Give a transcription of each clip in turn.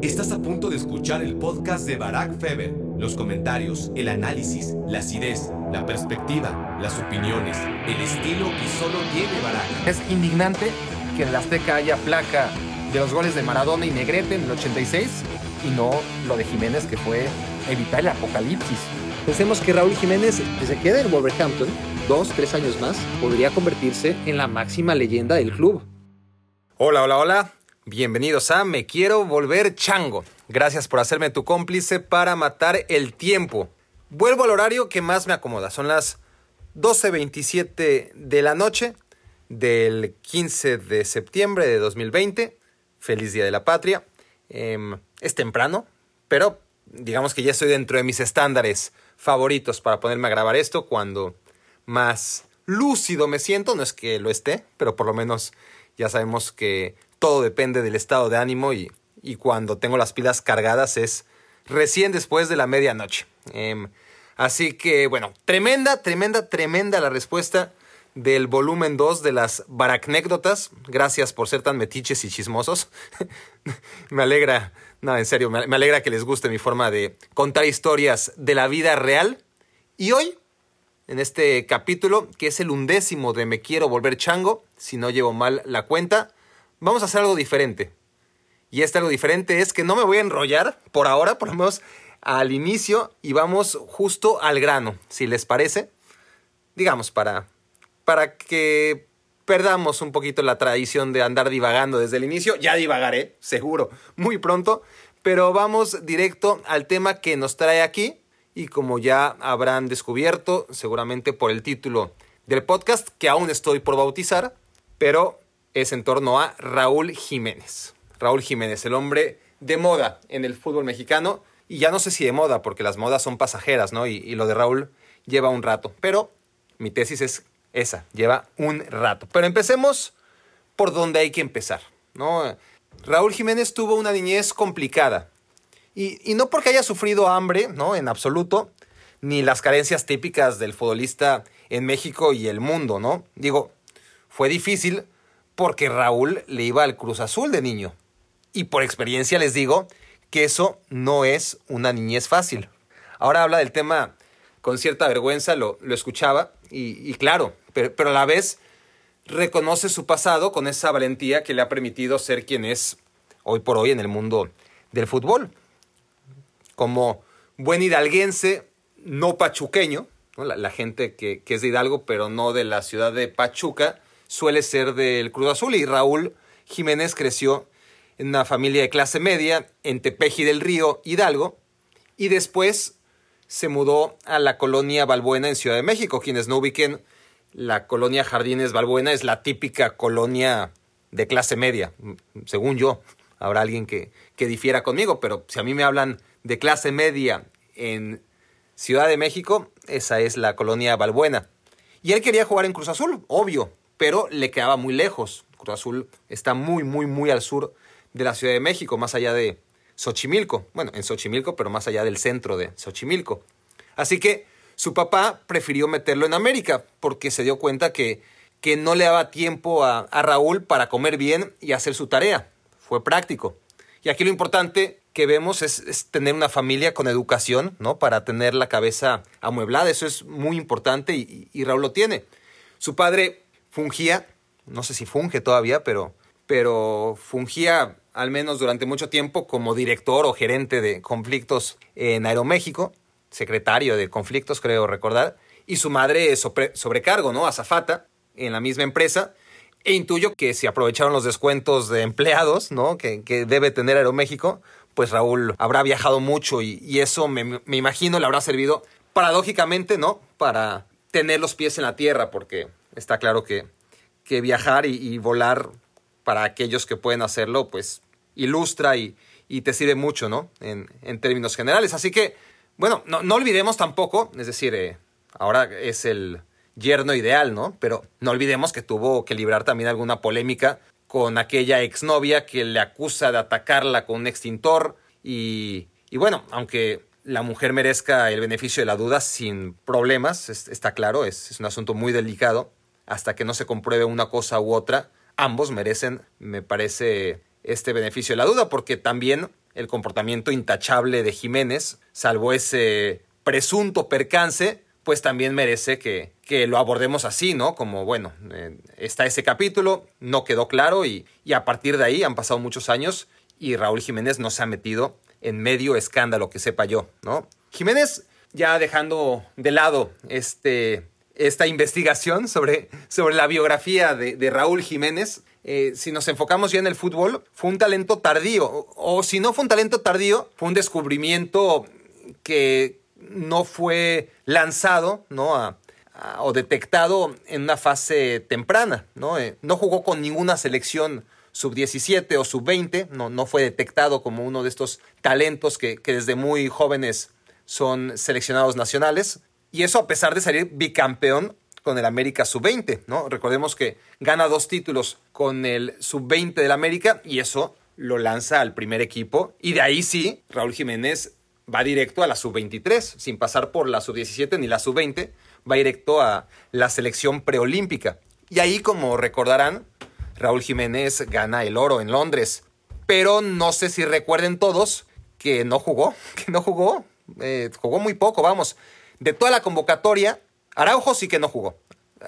Estás a punto de escuchar el podcast de Barack Feber. Los comentarios, el análisis, la acidez, la perspectiva, las opiniones, el estilo que solo tiene Barack. Es indignante que en la Azteca haya placa de los goles de Maradona y Negrete en el 86 y no lo de Jiménez que fue evitar el apocalipsis. Pensemos que Raúl Jiménez, desde que en Wolverhampton, dos, tres años más, podría convertirse en la máxima leyenda del club. Hola, hola, hola. Bienvenidos a Me Quiero Volver Chango. Gracias por hacerme tu cómplice para matar el tiempo. Vuelvo al horario que más me acomoda. Son las 12.27 de la noche del 15 de septiembre de 2020. Feliz Día de la Patria. Em, es temprano, pero digamos que ya estoy dentro de mis estándares favoritos para ponerme a grabar esto cuando más lúcido me siento. No es que lo esté, pero por lo menos ya sabemos que todo depende del estado de ánimo y, y cuando tengo las pilas cargadas es recién después de la medianoche. Em, así que bueno, tremenda, tremenda, tremenda la respuesta del volumen 2 de las baracnécdotas. Gracias por ser tan metiches y chismosos. me alegra, no, en serio, me alegra que les guste mi forma de contar historias de la vida real. Y hoy, en este capítulo, que es el undécimo de Me quiero volver chango, si no llevo mal la cuenta, vamos a hacer algo diferente. Y este algo diferente es que no me voy a enrollar por ahora, por lo menos al inicio, y vamos justo al grano, si les parece. Digamos, para para que perdamos un poquito la tradición de andar divagando desde el inicio. Ya divagaré, seguro, muy pronto. Pero vamos directo al tema que nos trae aquí. Y como ya habrán descubierto, seguramente por el título del podcast, que aún estoy por bautizar, pero es en torno a Raúl Jiménez. Raúl Jiménez, el hombre de moda en el fútbol mexicano. Y ya no sé si de moda, porque las modas son pasajeras, ¿no? Y, y lo de Raúl lleva un rato. Pero mi tesis es esa, lleva un rato. Pero empecemos por donde hay que empezar. ¿no? Raúl Jiménez tuvo una niñez complicada. Y, no porque haya sufrido hambre, ¿no? En absoluto, ni las carencias típicas del futbolista en México y el mundo, ¿no? Digo, fue difícil porque Raúl le iba al Cruz Azul de niño. Y por experiencia les digo que eso no es una niñez fácil. Ahora habla del tema con cierta vergüenza, lo, lo escuchaba, y, claro, pero, a la vez reconoce su pasado con esa valentía que le ha permitido ser quien es hoy por hoy en el mundo del fútbol. Como buen hidalguense, no pachuqueño, La, gente que, que, es de Hidalgo, pero no de la ciudad de Pachuca, suele ser del Cruz Azul. Y Raúl Jiménez creció en una familia de clase media en Tepeji del Río, Hidalgo, y después se mudó a la colonia Balbuena en Ciudad de México. Quienes no ubiquen, la colonia Jardines Balbuena es la típica colonia de clase media, según yo. Habrá alguien que, que difiera conmigo, pero si a mí me hablan de clase media en Ciudad de México, esa es la colonia Balbuena. Y él quería jugar en Cruz Azul, obvio, pero le quedaba muy lejos. Cruz Azul está muy, muy, muy al sur de la Ciudad de México, más allá de, Xochimilco. Bueno, en Xochimilco, pero más allá del centro de Xochimilco. Así que su papá prefirió meterlo en América porque se dio cuenta que, que no le daba tiempo a, Raúl para comer bien y hacer su tarea. Fue práctico. Y aquí lo importante que vemos es, tener una familia con educación, ¿no? Para tener la cabeza amueblada. Eso es muy importante y, y Raúl lo tiene. Su padre fungía, no sé si funge todavía, pero, pero fungía al menos durante mucho tiempo, como director o gerente de conflictos en Aeroméxico, secretario de conflictos, creo recordar, y su madre es sobrecargo, ¿no? Azafata, en la misma empresa. E intuyo que si aprovecharon los descuentos de empleados, ¿no? Que, debe tener Aeroméxico, pues Raúl habrá viajado mucho y, eso me, imagino le habrá servido paradójicamente, ¿no? Para tener los pies en la tierra, porque está claro que, que viajar y, y volar para aquellos que pueden hacerlo, pues ilustra y, te sirve mucho, ¿no? En, términos generales. Así que, bueno, no, olvidemos tampoco, es decir, eh, ahora es el yerno ideal, ¿no? Pero no olvidemos que tuvo que librar también alguna polémica con aquella exnovia que le acusa de atacarla con un extintor y, bueno, aunque la mujer merezca el beneficio de la duda sin problemas, está claro, es un asunto muy delicado, hasta que no se compruebe una cosa u otra, ambos merecen, me parece, este beneficio de la duda, porque también el comportamiento intachable de Jiménez, salvo ese presunto percance, pues también merece que, que lo abordemos así, ¿no? Como, bueno, eh, está ese capítulo, no quedó claro y, y a partir de ahí han pasado muchos años y Raúl Jiménez no se ha metido en medio escándalo que sepa yo, ¿no? Jiménez, ya dejando de lado este, esta investigación sobre, sobre la biografía de, Raúl Jiménez, eh, si nos enfocamos ya en el fútbol, fue un talento tardío, o, si no fue un talento tardío, fue un descubrimiento que no fue lanzado, ¿no? O detectado en una fase temprana, ¿no? Eh, no jugó con ninguna selección sub-17 o sub-20, no, no fue detectado como uno de estos talentos que, que desde muy jóvenes son seleccionados nacionales. Y eso a pesar de salir bicampeón con el América Sub-20, ¿no? Recordemos que gana dos títulos con el Sub-20 del América y eso lo lanza al primer equipo. Y de ahí sí, Raúl Jiménez va directo a la Sub-23, sin pasar por la Sub-17 ni la Sub-20, va directo a la selección preolímpica. Y ahí, como recordarán, Raúl Jiménez gana el oro en Londres. Pero no sé si recuerden todos que no jugó, que no jugó, eh, jugó muy poco, vamos. De toda la convocatoria, Araujo sí que no jugó.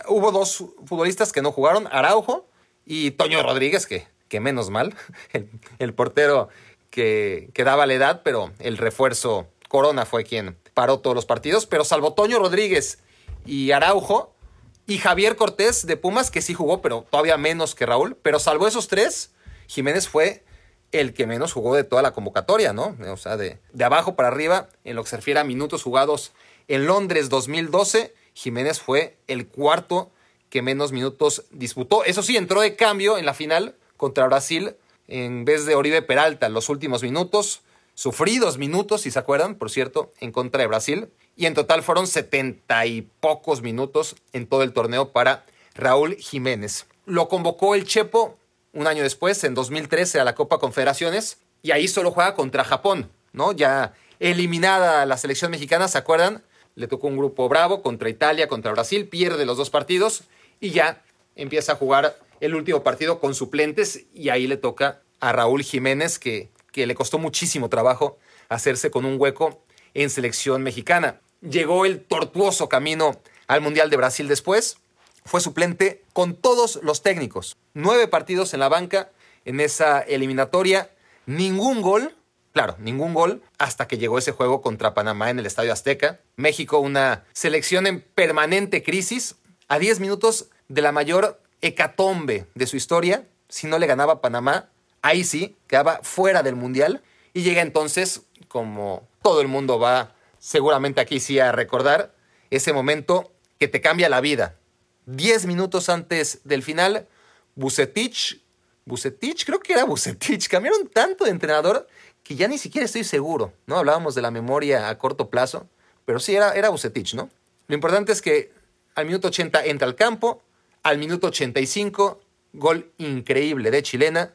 Hubo dos futbolistas que no jugaron, Araujo y Toño Rodríguez, que, que menos mal, el, portero que, que, daba la edad, pero el refuerzo Corona fue quien paró todos los partidos. Pero salvo Toño Rodríguez y Araujo y Javier Cortés de Pumas, que sí jugó, pero todavía menos que Raúl. Pero salvo esos tres, Jiménez fue el que menos jugó de toda la convocatoria, ¿no? O sea, de, de abajo para arriba, en lo que se refiere a minutos jugados en Londres 2012 Jiménez fue el cuarto que menos minutos disputó. Eso sí, entró de cambio en la final contra Brasil en vez de Oribe Peralta los últimos minutos. Sufridos minutos, si se acuerdan, por cierto, en contra de Brasil. Y en total fueron setenta y pocos minutos en todo el torneo para Raúl Jiménez. Lo convocó el Chepo un año después, en 2013, a la Copa Confederaciones. Y ahí solo juega contra Japón, ¿no? Ya eliminada la selección mexicana, ¿se acuerdan? Le tocó un grupo bravo contra Italia, contra Brasil, pierde los dos partidos y ya empieza a jugar el último partido con suplentes y ahí le toca a Raúl Jiménez que, que le costó muchísimo trabajo hacerse con un hueco en selección mexicana. Llegó el tortuoso camino al Mundial de Brasil después, fue suplente con todos los técnicos. Nueve partidos en la banca en esa eliminatoria, ningún gol Claro, ningún gol hasta que llegó ese juego contra Panamá en el Estadio Azteca. México, una selección en permanente crisis, a 10 minutos de la mayor hecatombe de su historia. Si no le ganaba Panamá, ahí sí, quedaba fuera del Mundial. Y llega entonces, como todo el mundo va seguramente aquí sí a recordar, ese momento que te cambia la vida. 10 minutos antes del final, Bucetich, Bucetich, creo que era Bucetich, cambiaron tanto de entrenador que ya ni siquiera estoy seguro, ¿no? Hablábamos de la memoria a corto plazo, pero sí era, era Bucetich, ¿no? Lo importante es que al minuto 80 entra al campo, al minuto 85, gol increíble de chilena,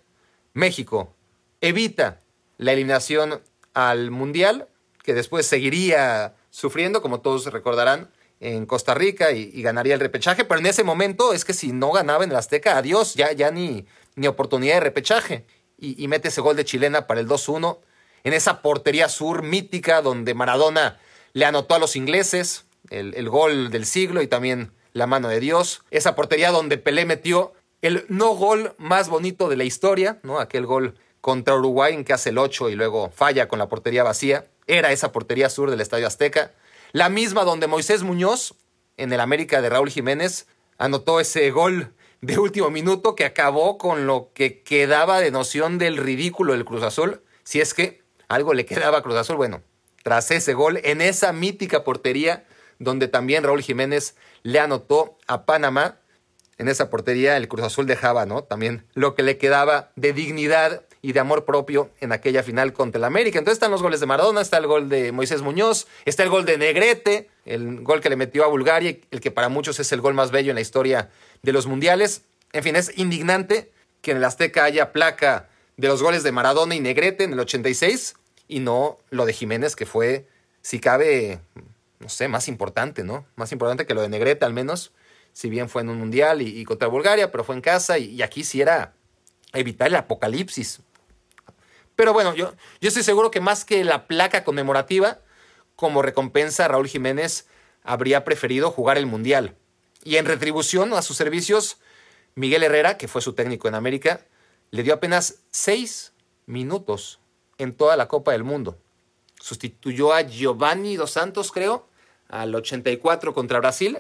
México evita la eliminación al Mundial, que después seguiría sufriendo, como todos recordarán, en Costa Rica y, ganaría el repechaje, pero en ese momento es que si no ganaba en el Azteca, adiós, ya, ya ni, ni oportunidad de repechaje y, mete ese gol de chilena para el 2-1 en esa portería sur mítica donde Maradona le anotó a los ingleses el, el, gol del siglo y también la mano de Dios. Esa portería donde Pelé metió el no gol más bonito de la historia, ¿no? Aquel gol contra Uruguay en que hace el 8 y luego falla con la portería vacía. Era esa portería sur del Estadio Azteca. La misma donde Moisés Muñoz, en el América de Raúl Jiménez, anotó ese gol de último minuto que acabó con lo que quedaba de noción del ridículo del Cruz Azul. Si es que algo le quedaba a Cruz Azul, bueno, tras ese gol, en esa mítica portería donde también Raúl Jiménez le anotó a Panamá, en esa portería el Cruz Azul dejaba, ¿no? También lo que le quedaba de dignidad y de amor propio en aquella final contra el América. Entonces están los goles de Maradona, está el gol de Moisés Muñoz, está el gol de Negrete, el gol que le metió a Bulgaria, el que para muchos es el gol más bello en la historia de los mundiales. En fin, es indignante que en el Azteca haya placa de los goles de Maradona y Negrete en el 86 y no lo de Jiménez, que fue, si cabe, no sé, más importante, ¿no? Más importante que lo de Negrete al menos, si bien fue en un mundial y, contra Bulgaria, pero fue en casa y, y aquí sí era evitar el apocalipsis. Pero bueno, yo, yo estoy seguro que más que la placa conmemorativa, como recompensa, Raúl Jiménez habría preferido jugar el Mundial. Y en retribución a sus servicios, Miguel Herrera, que fue su técnico en América, le dio apenas seis minutos en toda la Copa del Mundo. Sustituyó a Giovanni Dos Santos, creo, al 84 contra Brasil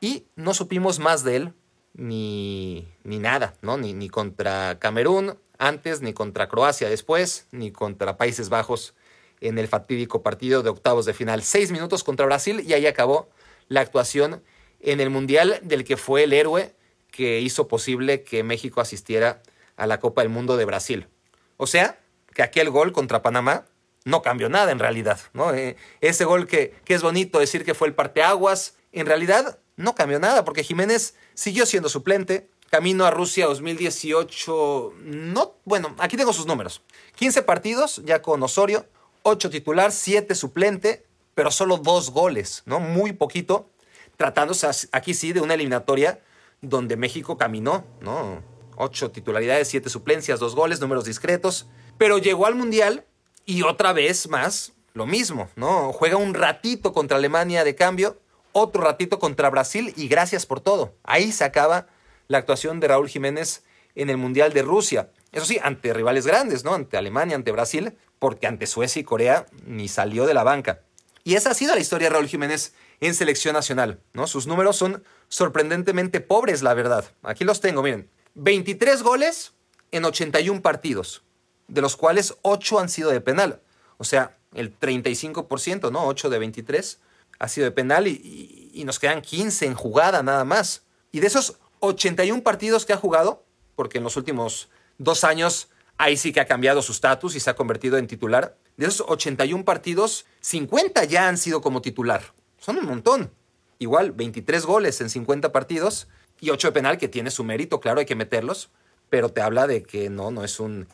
y no supimos más de él ni, ni nada, ¿no? Ni, ni contra Camerún antes, ni contra Croacia después, ni contra Países Bajos en el fatídico partido de octavos de final. Seis minutos contra Brasil y ahí acabó la actuación en el Mundial del que fue el héroe que hizo posible que México asistiera a la Copa del Mundo de Brasil. O sea, que aquel gol contra Panamá no cambió nada en realidad, ¿no? Eh, ese gol que, es bonito decir que fue el parteaguas, en realidad no cambió nada porque Jiménez siguió siendo suplente. Camino a Rusia 2018, no, bueno, aquí tengo sus números. 15 partidos ya con Osorio, 8 titular, 7 suplente, pero solo dos goles, ¿no? Muy poquito, tratándose aquí sí de una eliminatoria donde México caminó, ¿no? 8 titularidades, 7 suplencias, 2 goles, números discretos, pero llegó al Mundial y otra vez más lo mismo, ¿no? Juega un ratito contra Alemania de cambio, otro ratito contra Brasil y gracias por todo. Ahí se acaba la actuación de Raúl Jiménez en el Mundial de Rusia. Eso sí, ante rivales grandes, ¿no? Ante Alemania, ante Brasil, porque ante Suecia y Corea ni salió de la banca. Y esa ha sido la historia de Raúl Jiménez en selección nacional, ¿no? Sus números son sorprendentemente pobres, la verdad. Aquí los tengo, miren. 23 goles en 81 partidos, de los cuales 8 han sido de penal. O sea, el 35%, ¿no? 8 de 23 ha sido de penal y, y, nos quedan 15 en jugada nada más. Y de esos 81 partidos que ha jugado, porque en los últimos dos años ahí sí que ha cambiado su estatus y se ha convertido en titular, de esos 81 partidos, 50 ya han sido como titular. Son un montón. Igual, 23 goles en 50 partidos y 8 de penal, que tiene su mérito, claro, hay que meterlos, pero te habla de que no, no es un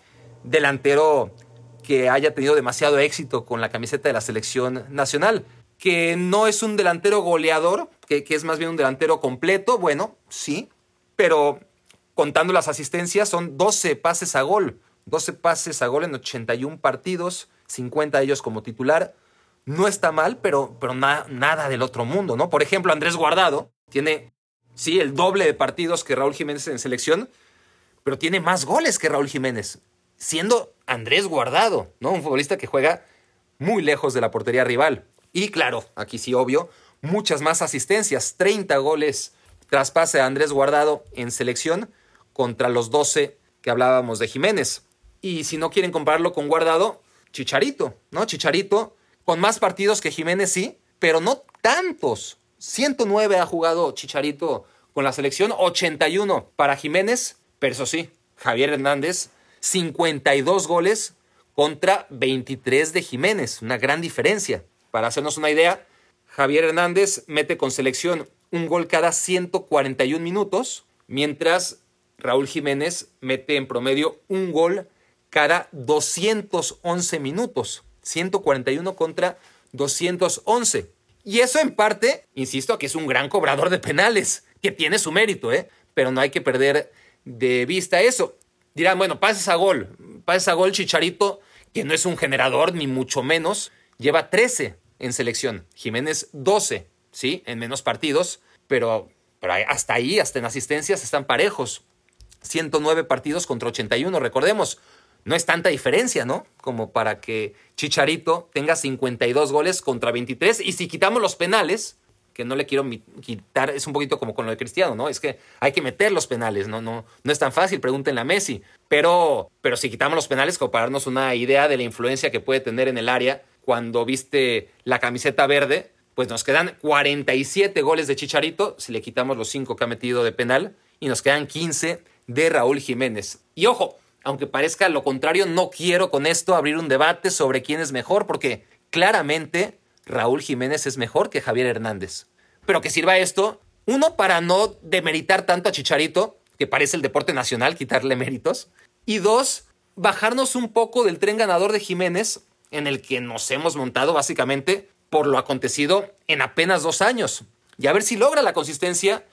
delantero que haya tenido demasiado éxito con la camiseta de la selección nacional que no es un delantero goleador, que, es más bien un delantero completo, bueno, sí, pero contando las asistencias son 12 pases a gol, 12 pases a gol en 81 partidos, 50 de ellos como titular. No está mal, pero, pero nada del otro mundo, ¿no? Por ejemplo, Andrés Guardado tiene, sí, el doble de partidos que Raúl Jiménez en selección, pero tiene más goles que Raúl Jiménez, siendo Andrés Guardado, ¿no? Un futbolista que juega muy lejos de la portería rival. Y claro, aquí sí obvio, muchas más asistencias, 30 goles tras pase a Andrés Guardado en selección contra los 12 que hablábamos de Jiménez. Y si no quieren compararlo con Guardado, Chicharito, ¿no? Chicharito con más partidos que Jiménez sí, pero no tantos. 109 ha jugado Chicharito con la selección, 81 para Jiménez, pero eso sí, Javier Hernández, 52 goles contra 23 de Jiménez, una gran diferencia. Para hacernos una idea, Javier Hernández mete con selección un gol cada 141 minutos, mientras Raúl Jiménez mete en promedio un gol cada 211 minutos. 141 contra 211. Y eso en parte, insisto, que es un gran cobrador de penales, que tiene su mérito, ¿eh? Pero no hay que perder de vista eso. Dirán, bueno, pases a gol, pases a gol Chicharito, que no es un generador, ni mucho menos, lleva 13 en selección. Jiménez 12, ¿sí? En menos partidos, pero, pero hasta ahí, hasta en asistencias, están parejos. 109 partidos contra 81, recordemos. No es tanta diferencia, ¿no? Como para que Chicharito tenga 52 goles contra 23. Y si quitamos los penales, que no le quiero quitar, es un poquito como con lo de Cristiano, ¿no? Es que hay que meter los penales, ¿no? No, no es tan fácil, pregúntenle a Messi. Pero, pero si quitamos los penales, como para darnos una idea de la influencia que puede tener en el área, cuando viste la camiseta verde, pues nos quedan 47 goles de Chicharito, si le quitamos los 5 que ha metido de penal, y nos quedan 15 de Raúl Jiménez. Y ojo, aunque parezca lo contrario, no quiero con esto abrir un debate sobre quién es mejor, porque claramente Raúl Jiménez es mejor que Javier Hernández. Pero que sirva esto, uno, para no demeritar tanto a Chicharito, que parece el deporte nacional, quitarle méritos, y dos, bajarnos un poco del tren ganador de Jiménez en el que nos hemos montado básicamente por lo acontecido en apenas dos años. Y a ver si logra la consistencia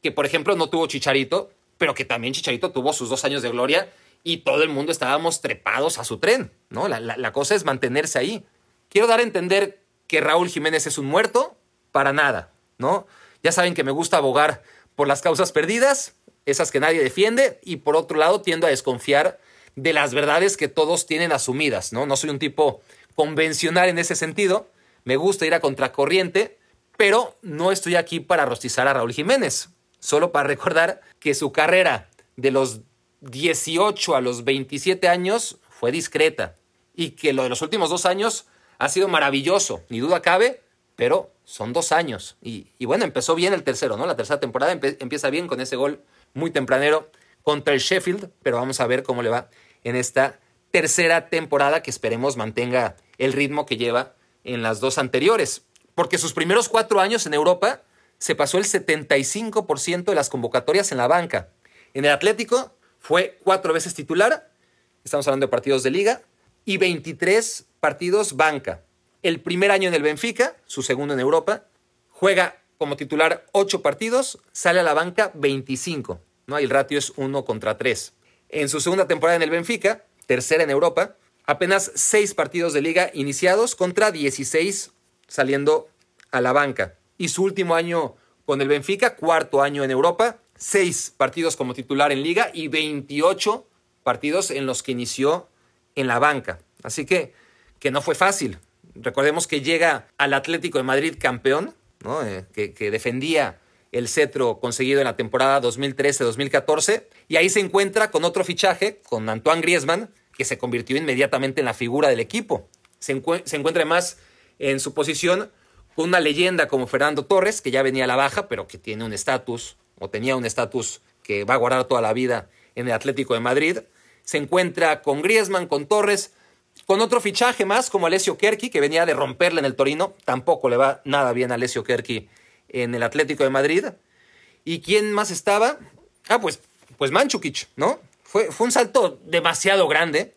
que, por ejemplo, no tuvo Chicharito, pero que también Chicharito tuvo sus dos años de gloria y todo el mundo estábamos trepados a su tren, ¿no? La, la cosa es mantenerse ahí. Quiero dar a entender que Raúl Jiménez es un muerto, para nada, ¿no? Ya saben que me gusta abogar por las causas perdidas, esas que nadie defiende, y por otro lado tiendo a desconfiar de las verdades que todos tienen asumidas, ¿no? No soy un tipo convencional en ese sentido, me gusta ir a contracorriente, pero no estoy aquí para rostizar a Raúl Jiménez, solo para recordar que su carrera de los 18 a los 27 años fue discreta y que lo de los últimos dos años ha sido maravilloso, ni duda cabe, pero son dos años. Y, bueno, empezó bien el tercero, ¿no? La tercera temporada empieza bien con ese gol muy tempranero contra el Sheffield, pero vamos a ver cómo le va en esta tercera temporada que esperemos mantenga el ritmo que lleva en las dos anteriores. Porque sus primeros cuatro años en Europa se pasó el 75% de las convocatorias en la banca. En el Atlético fue cuatro veces titular, estamos hablando de partidos de liga, y 23 partidos banca. El primer año en el Benfica, su segundo en Europa, juega como titular 8 partidos, sale a la banca 25. ¿no? el ratio es 1 contra 3. En su segunda temporada en el Benfica, tercera en Europa, apenas 6 partidos de liga iniciados contra 16 saliendo a la banca. Y su último año con el Benfica, cuarto año en Europa, 6 partidos como titular en liga y 28 partidos en los que inició en la banca. Así que, que no fue fácil. Recordemos que llega al Atlético de Madrid campeón, eh, que, defendía el cetro conseguido en la temporada 2013-2014, y ahí se encuentra con otro fichaje, con Antoine Griezmann, que se convirtió inmediatamente en la figura del equipo. Se, se encuentra más en su posición con una leyenda como Fernando Torres, que ya venía a la baja, pero que tiene un estatus, o tenía un estatus que va a guardar toda la vida en el Atlético de Madrid. Se encuentra con Griezmann, con Torres, con otro fichaje más como Alessio Kerki, que venía de romperle en el Torino. Tampoco le va nada bien a Alessio Kerki en el Atlético de Madrid. ¿Y quién más estaba? Ah, pues, pues Manchukic, ¿no? Fue, fue un salto demasiado grande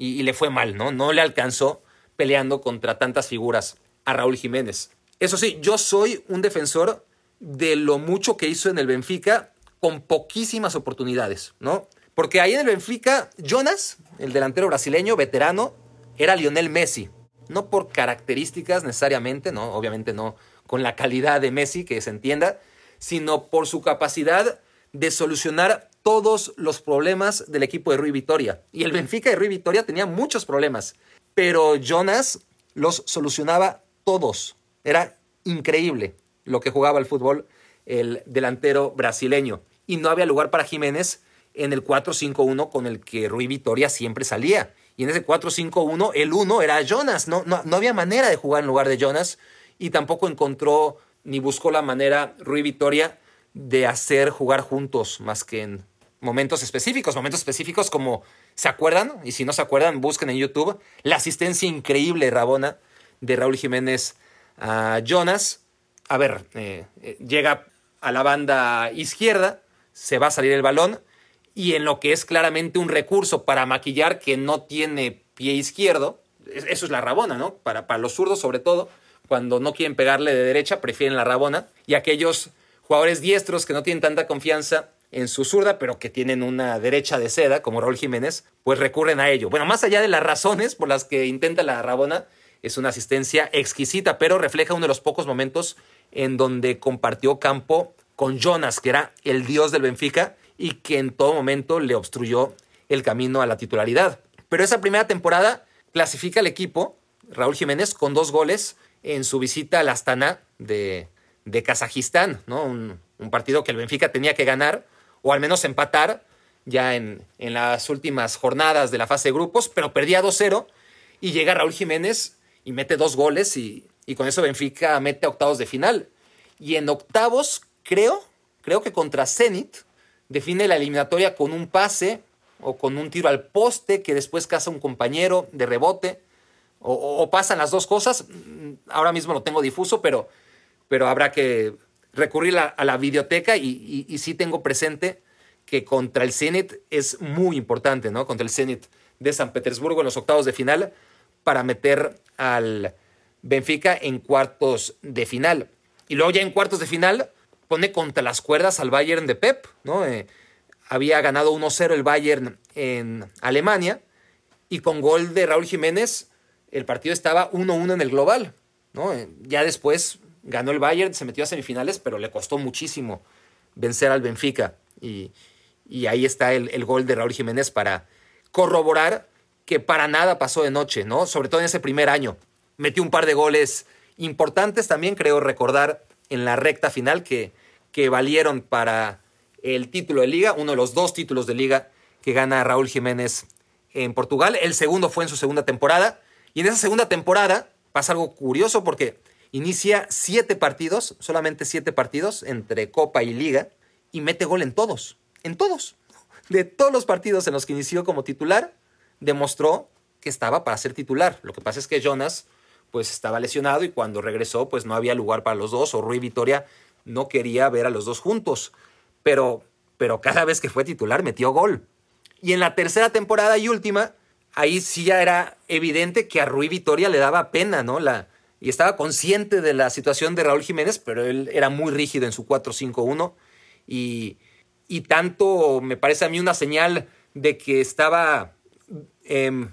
y, le fue mal, ¿no? No le alcanzó peleando contra tantas figuras a Raúl Jiménez. Eso sí, yo soy un defensor de lo mucho que hizo en el Benfica con poquísimas oportunidades, ¿no? Porque ahí en el Benfica, Jonas, el delantero brasileño, veterano, era Lionel Messi. No por características necesariamente, no, obviamente no con la calidad de Messi, que se entienda, sino por su capacidad de solucionar todos los problemas del equipo de Rui Vitoria. Y el Benfica de Rui Vitoria tenía muchos problemas, pero Jonas los solucionaba todos. Era increíble lo que jugaba el fútbol el delantero brasileño. Y no había lugar para Jiménez en el 4-5-1 con el que Rui Vitoria siempre salía. Y en ese 4-5-1 el 1 era Jonas. No, no, no había manera de jugar en lugar de Jonas y tampoco encontró ni buscó la manera Rui Vitoria de hacer jugar juntos más que en momentos específicos, momentos específicos como, ¿se acuerdan? Y si no se acuerdan, busquen en YouTube la asistencia increíble Rabona de Raúl Jiménez a Jonas. A ver, eh, eh, llega a la banda izquierda, se va a salir el balón y en lo que es claramente un recurso para maquillar que no tiene pie izquierdo, eso es la rabona, ¿no? Para, para los zurdos sobre todo, cuando no quieren pegarle de derecha, prefieren la rabona. Y aquellos jugadores diestros que no tienen tanta confianza en su zurda, pero que tienen una derecha de seda, como Raúl Jiménez, pues recurren a ello. Bueno, más allá de las razones por las que intenta la rabona, es una asistencia exquisita, pero refleja uno de los pocos momentos en donde compartió campo con Jonas, que era el dios del Benfica, y que en todo momento le obstruyó el camino a la titularidad. Pero esa primera temporada clasifica al equipo, Raúl Jiménez, con dos goles en su visita al Astana de, de Kazajistán, ¿no? Un, partido que el Benfica tenía que ganar, o al menos empatar, ya en, en las últimas jornadas de la fase de grupos, pero perdía 2-0 y llega Raúl Jiménez y mete dos goles y, y con eso Benfica mete a octavos de final. Y en octavos, creo, creo que contra Zenit, define la eliminatoria con un pase o con un tiro al poste que después caza un compañero de rebote. O, pasan las dos cosas. Ahora mismo lo tengo difuso, pero, pero habrá que recurrir a, la videoteca y, y, sí tengo presente que contra el Zenit es muy importante, ¿no? Contra el Zenit de San Petersburgo en los octavos de final para meter al Benfica en cuartos de final. Y luego ya en cuartos de final pone contra las cuerdas al Bayern de Pep, ¿no? Eh, había ganado 1-0 el Bayern en Alemania y con gol de Raúl Jiménez el partido estaba 1-1 en el global. ¿no? Ya después ganó el Bayern, se metió a semifinales, pero le costó muchísimo vencer al Benfica. Y, ahí está el, el, gol de Raúl Jiménez para corroborar que para nada pasó de noche, ¿no? Sobre todo en ese primer año. Metió un par de goles importantes también, creo recordar, en la recta final que, que valieron para el título de liga, uno de los dos títulos de liga que gana Raúl Jiménez en Portugal. El segundo fue en su segunda temporada. Y en esa segunda temporada pasa algo curioso porque inicia siete partidos, solamente siete partidos entre Copa y Liga, y mete gol en todos, en todos. De todos los partidos en los que inició como titular, demostró que estaba para ser titular. Lo que pasa es que Jonas pues estaba lesionado y cuando regresó pues no había lugar para los dos o Rui Vitoria no quería ver a los dos juntos. Pero, pero cada vez que fue titular metió gol. Y en la tercera temporada y última, ahí sí ya era evidente que a Rui Vitoria le daba pena, ¿no? La, y estaba consciente de la situación de Raúl Jiménez, pero él era muy rígido en su 4-5-1 y, y, tanto me parece a mí una señal de que estaba, eh,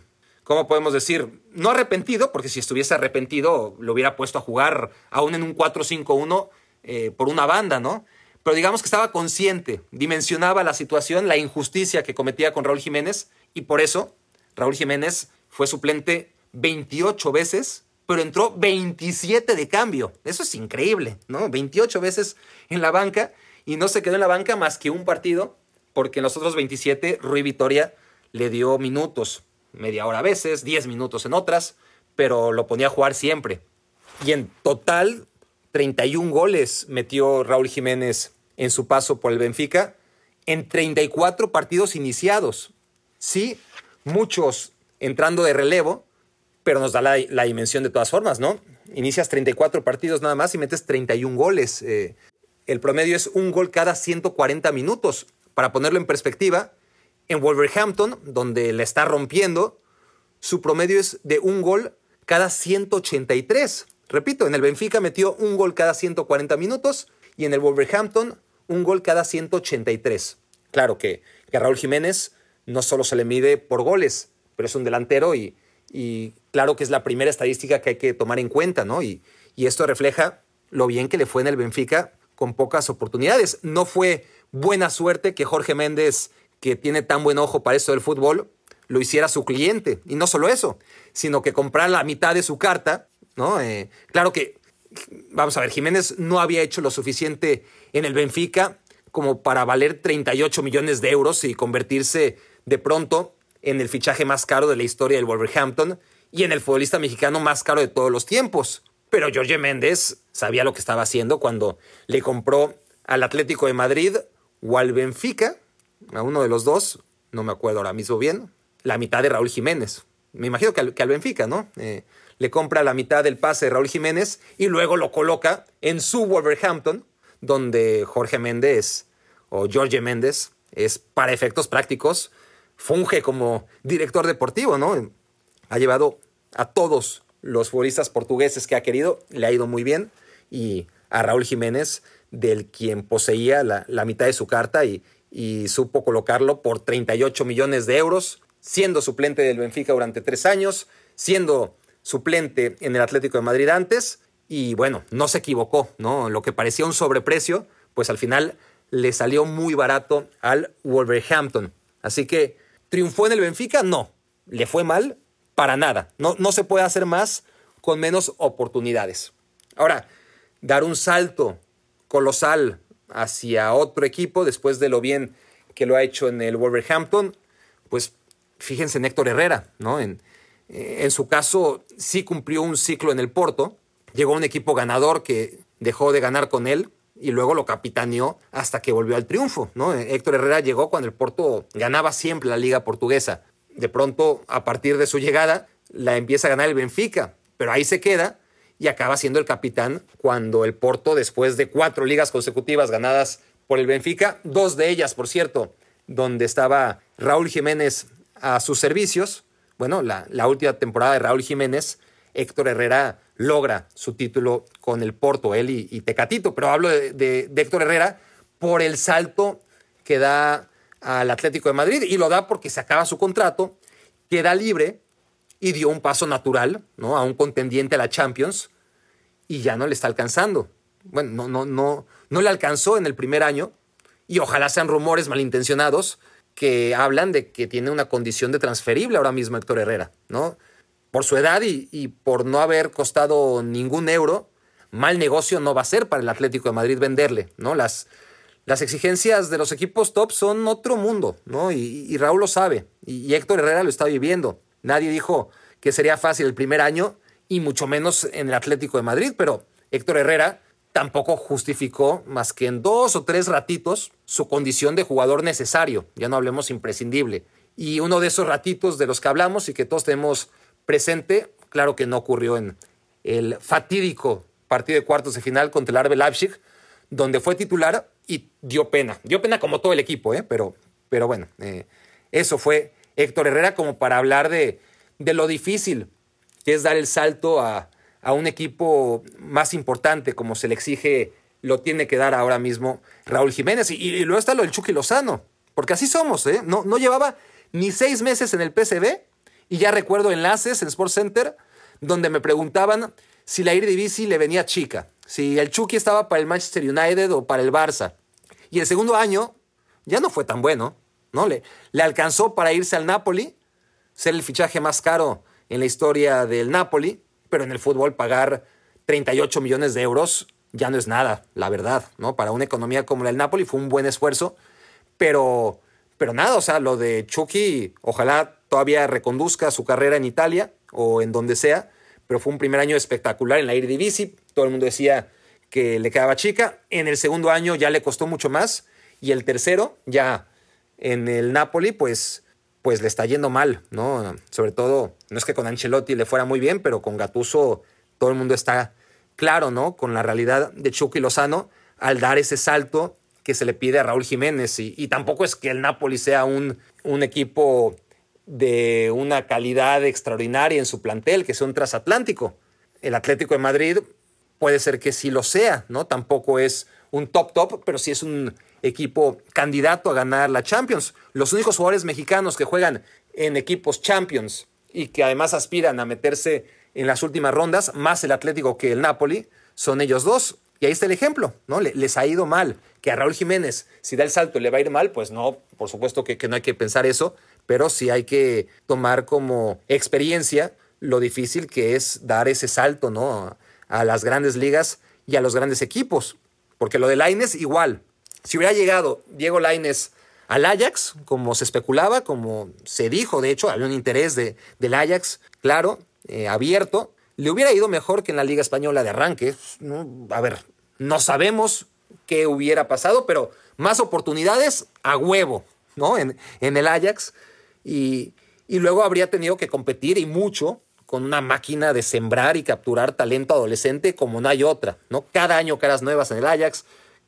¿cómo podemos decir? No arrepentido, porque si estuviese arrepentido lo hubiera puesto a jugar aún en un 4-5-1 eh, por una banda, ¿no? Pero digamos que estaba consciente, dimensionaba la situación, la injusticia que cometía con Raúl Jiménez y por eso Raúl Jiménez fue suplente 28 veces, pero entró 27 de cambio. Eso es increíble, ¿no? 28 veces en la banca y no se quedó en la banca más que un partido, porque en los otros 27 Rui Vitoria le dio minutos, media hora a veces, 10 minutos en otras, pero lo ponía a jugar siempre. Y en total, 31 goles metió Raúl Jiménez en su paso por el Benfica en 34 partidos iniciados. Sí, muchos entrando de relevo, pero nos da la, dimensión de todas formas, ¿no? Inicias 34 partidos nada más y metes 31 goles. Eh, el promedio es un gol cada 140 minutos. Para ponerlo en perspectiva, en Wolverhampton, donde le está rompiendo, su promedio es de un gol cada 183. Repito, en el Benfica metió un gol cada 140 minutos y en el Wolverhampton un gol cada 183. Claro que, que Raúl Jiménez no solo se le mide por goles, pero es un delantero y, claro que es la primera estadística que hay que tomar en cuenta, ¿no? Y, y esto refleja lo bien que le fue en el Benfica con pocas oportunidades. No fue buena suerte que Jorge Méndez, que tiene tan buen ojo para eso del fútbol, lo hiciera su cliente. Y no solo eso, sino que comprara la mitad de su carta, ¿no? Eh, claro que, vamos a ver, Jiménez no había hecho lo suficiente en el Benfica como para valer 38 millones de euros y convertirse de pronto en el fichaje más caro de la historia del Wolverhampton y en el futbolista mexicano más caro de todos los tiempos. Pero Jorge Méndez sabía lo que estaba haciendo cuando le compró al Atlético de Madrid o al Benfica, a uno de los dos, no me acuerdo ahora mismo bien, la mitad de Raúl Jiménez. Me imagino que al, que al Benfica, ¿no? Eh, le compra la mitad del pase de Raúl Jiménez y luego lo coloca en su Wolverhampton, donde Jorge Méndez o Jorge Méndez es para efectos prácticos funge como director deportivo, ¿no? Ha llevado a todos los futbolistas portugueses que ha querido, le ha ido muy bien, y a Raúl Jiménez, del quien poseía la, mitad de su carta y, y, supo colocarlo por 38 millones de euros, siendo suplente del Benfica durante tres años, siendo suplente en el Atlético de Madrid antes, y bueno, no se equivocó, ¿no? Lo que parecía un sobreprecio, pues al final le salió muy barato al Wolverhampton. Así que ¿Triunfó en el Benfica? No. ¿Le fue mal? Para nada. No, no se puede hacer más con menos oportunidades. Ahora, dar un salto colosal hacia otro equipo después de lo bien que lo ha hecho en el Wolverhampton, pues fíjense en Héctor Herrera, ¿no? En, eh, en su caso, sí cumplió un ciclo en el Porto, llegó a un equipo ganador que dejó de ganar con él, y luego lo capitaneó hasta que volvió al triunfo. ¿no? Héctor Herrera llegó cuando el Porto ganaba siempre la liga portuguesa. De pronto, a partir de su llegada, la empieza a ganar el Benfica, pero ahí se queda y acaba siendo el capitán cuando el Porto, después de cuatro ligas consecutivas ganadas por el Benfica, dos de ellas, por cierto, donde estaba Raúl Jiménez a sus servicios, bueno, la, la última temporada de Raúl Jiménez, Héctor Herrera logra su título con el Porto, él y, Tecatito, pero hablo de, Héctor Herrera por el salto que da al Atlético de Madrid y lo da porque se acaba su contrato, queda libre y dio un paso natural ¿no? a un contendiente a la Champions y ya no le está alcanzando. Bueno, no, no, no, no le alcanzó en el primer año y ojalá sean rumores malintencionados que hablan de que tiene una condición de transferible ahora mismo Héctor Herrera, ¿no? Por su edad y, y por no haber costado ningún euro, mal negocio no va a ser para el Atlético de Madrid venderle, ¿no? Las, las exigencias de los equipos top son otro mundo, ¿no? Y, Raúl lo sabe, y, Héctor Herrera lo está viviendo. Nadie dijo que sería fácil el primer año, y mucho menos en el Atlético de Madrid, pero Héctor Herrera tampoco justificó más que en dos o tres ratitos su condición de jugador necesario, ya no hablemos imprescindible. Y uno de esos ratitos de los que hablamos y que todos tenemos presente, claro que no ocurrió en el fatídico partido de cuartos de final contra el Arbe Leipzig, donde fue titular y dio pena. Dio pena como todo el equipo, ¿eh? pero, pero bueno, eh, eso fue Héctor Herrera como para hablar de, de lo difícil que es dar el salto a, a, un equipo más importante como se le exige, lo tiene que dar ahora mismo Raúl Jiménez. Y, luego está lo del Chucky Lozano, porque así somos, ¿eh? No, no llevaba ni seis meses en el PCB y ya recuerdo enlaces en Sports Center donde me preguntaban si la bici le venía chica si el Chucky estaba para el Manchester United o para el Barça. Y el segundo año ya no fue tan bueno, ¿no? Le, le alcanzó para irse al Napoli, ser el fichaje más caro en la historia del Napoli, pero en el fútbol pagar 38 millones de euros ya no es nada, la verdad, ¿no? Para una economía como la del Napoli fue un buen esfuerzo, pero, pero nada, o sea, lo de Chucky, ojalá todavía reconduzca su carrera en Italia o en donde sea, pero fue un primer año espectacular en la Eredivisie. Todo el mundo decía que le quedaba chica. En el segundo año ya le costó mucho más. Y el tercero, ya en el Napoli, pues, pues le está yendo mal, ¿no? Sobre todo, no es que con Ancelotti le fuera muy bien, pero con Gatuso todo el mundo está claro, ¿no? Con la realidad de Chucky Lozano al dar ese salto que se le pide a Raúl Jiménez. Y, tampoco es que el Napoli sea un, un equipo de una calidad extraordinaria en su plantel, que es un transatlántico. El Atlético de Madrid puede ser que sí lo sea, ¿no? Tampoco es un top top, pero sí es un equipo candidato a ganar la Champions. Los únicos jugadores mexicanos que juegan en equipos Champions y que además aspiran a meterse en las últimas rondas, más el Atlético que el Napoli, son ellos dos. Y ahí está el ejemplo, ¿no? Les ha ido mal. Que a Raúl Jiménez, si da el salto, le va a ir mal, pues no, por supuesto que, que no hay que pensar eso, pero sí hay que tomar como experiencia lo difícil que es dar ese salto, ¿no? A las grandes ligas y a los grandes equipos. Porque lo de Laines, igual. Si hubiera llegado Diego Laines al Ajax, como se especulaba, como se dijo, de hecho, había un interés de, del Ajax, claro, eh, abierto, le hubiera ido mejor que en la Liga Española de arranque. A ver, no sabemos qué hubiera pasado, pero más oportunidades a huevo, ¿no? En, en el Ajax y, luego habría tenido que competir y mucho con una máquina de sembrar y capturar talento adolescente como no hay otra, ¿no? Cada año caras nuevas en el Ajax,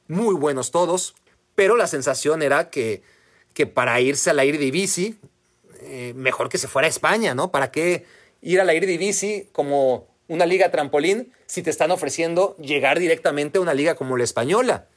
muy buenos todos, pero la sensación era que, que para irse a la Eredivisie, eh, mejor que se fuera a España, ¿no? ¿Para qué ir a la Eredivisie como una liga trampolín si te están ofreciendo llegar directamente a una liga como la española?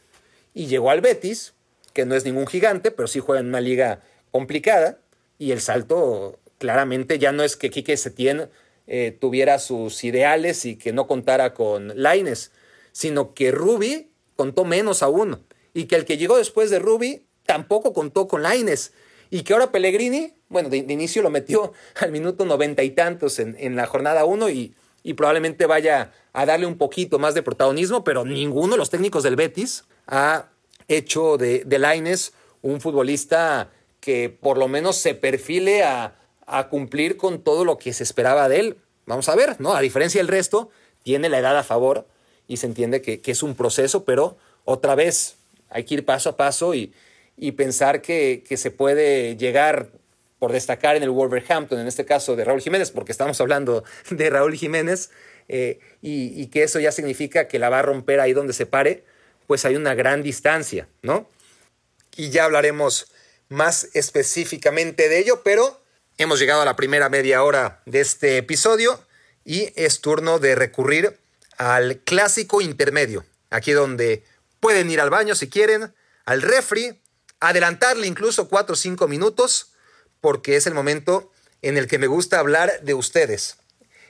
Y llegó al Betis, que no es ningún gigante, pero sí juega en una liga complicada, y el salto claramente ya no es que Quique Setién eh, tuviera sus ideales y que no contara con Laines, sino que Ruby contó menos aún y que el que llegó después de Ruby tampoco contó con Laines y que ahora Pellegrini, bueno, de, inicio lo metió al minuto noventa y tantos en, la jornada uno y, probablemente vaya a darle un poquito más de protagonismo, pero ninguno de los técnicos del Betis ha hecho de, de Laines un futbolista que por lo menos se perfile a, cumplir con todo lo que se esperaba de él. Vamos a ver, ¿no? A diferencia del resto, tiene la edad a favor y se entiende que, es un proceso, pero otra vez hay que ir paso a paso y, pensar que, se puede llegar por destacar en el Wolverhampton, en este caso de Raúl Jiménez, porque estamos hablando de Raúl Jiménez, eh, y, y, que eso ya significa que la va a romper ahí donde se pare, pues hay una gran distancia, ¿no? Y ya hablaremos más específicamente de ello, pero hemos llegado a la primera media hora de este episodio y es turno de recurrir al clásico intermedio, aquí donde pueden ir al baño si quieren, al refri, adelantarle incluso cuatro o cinco minutos porque es el momento en el que me gusta hablar de ustedes.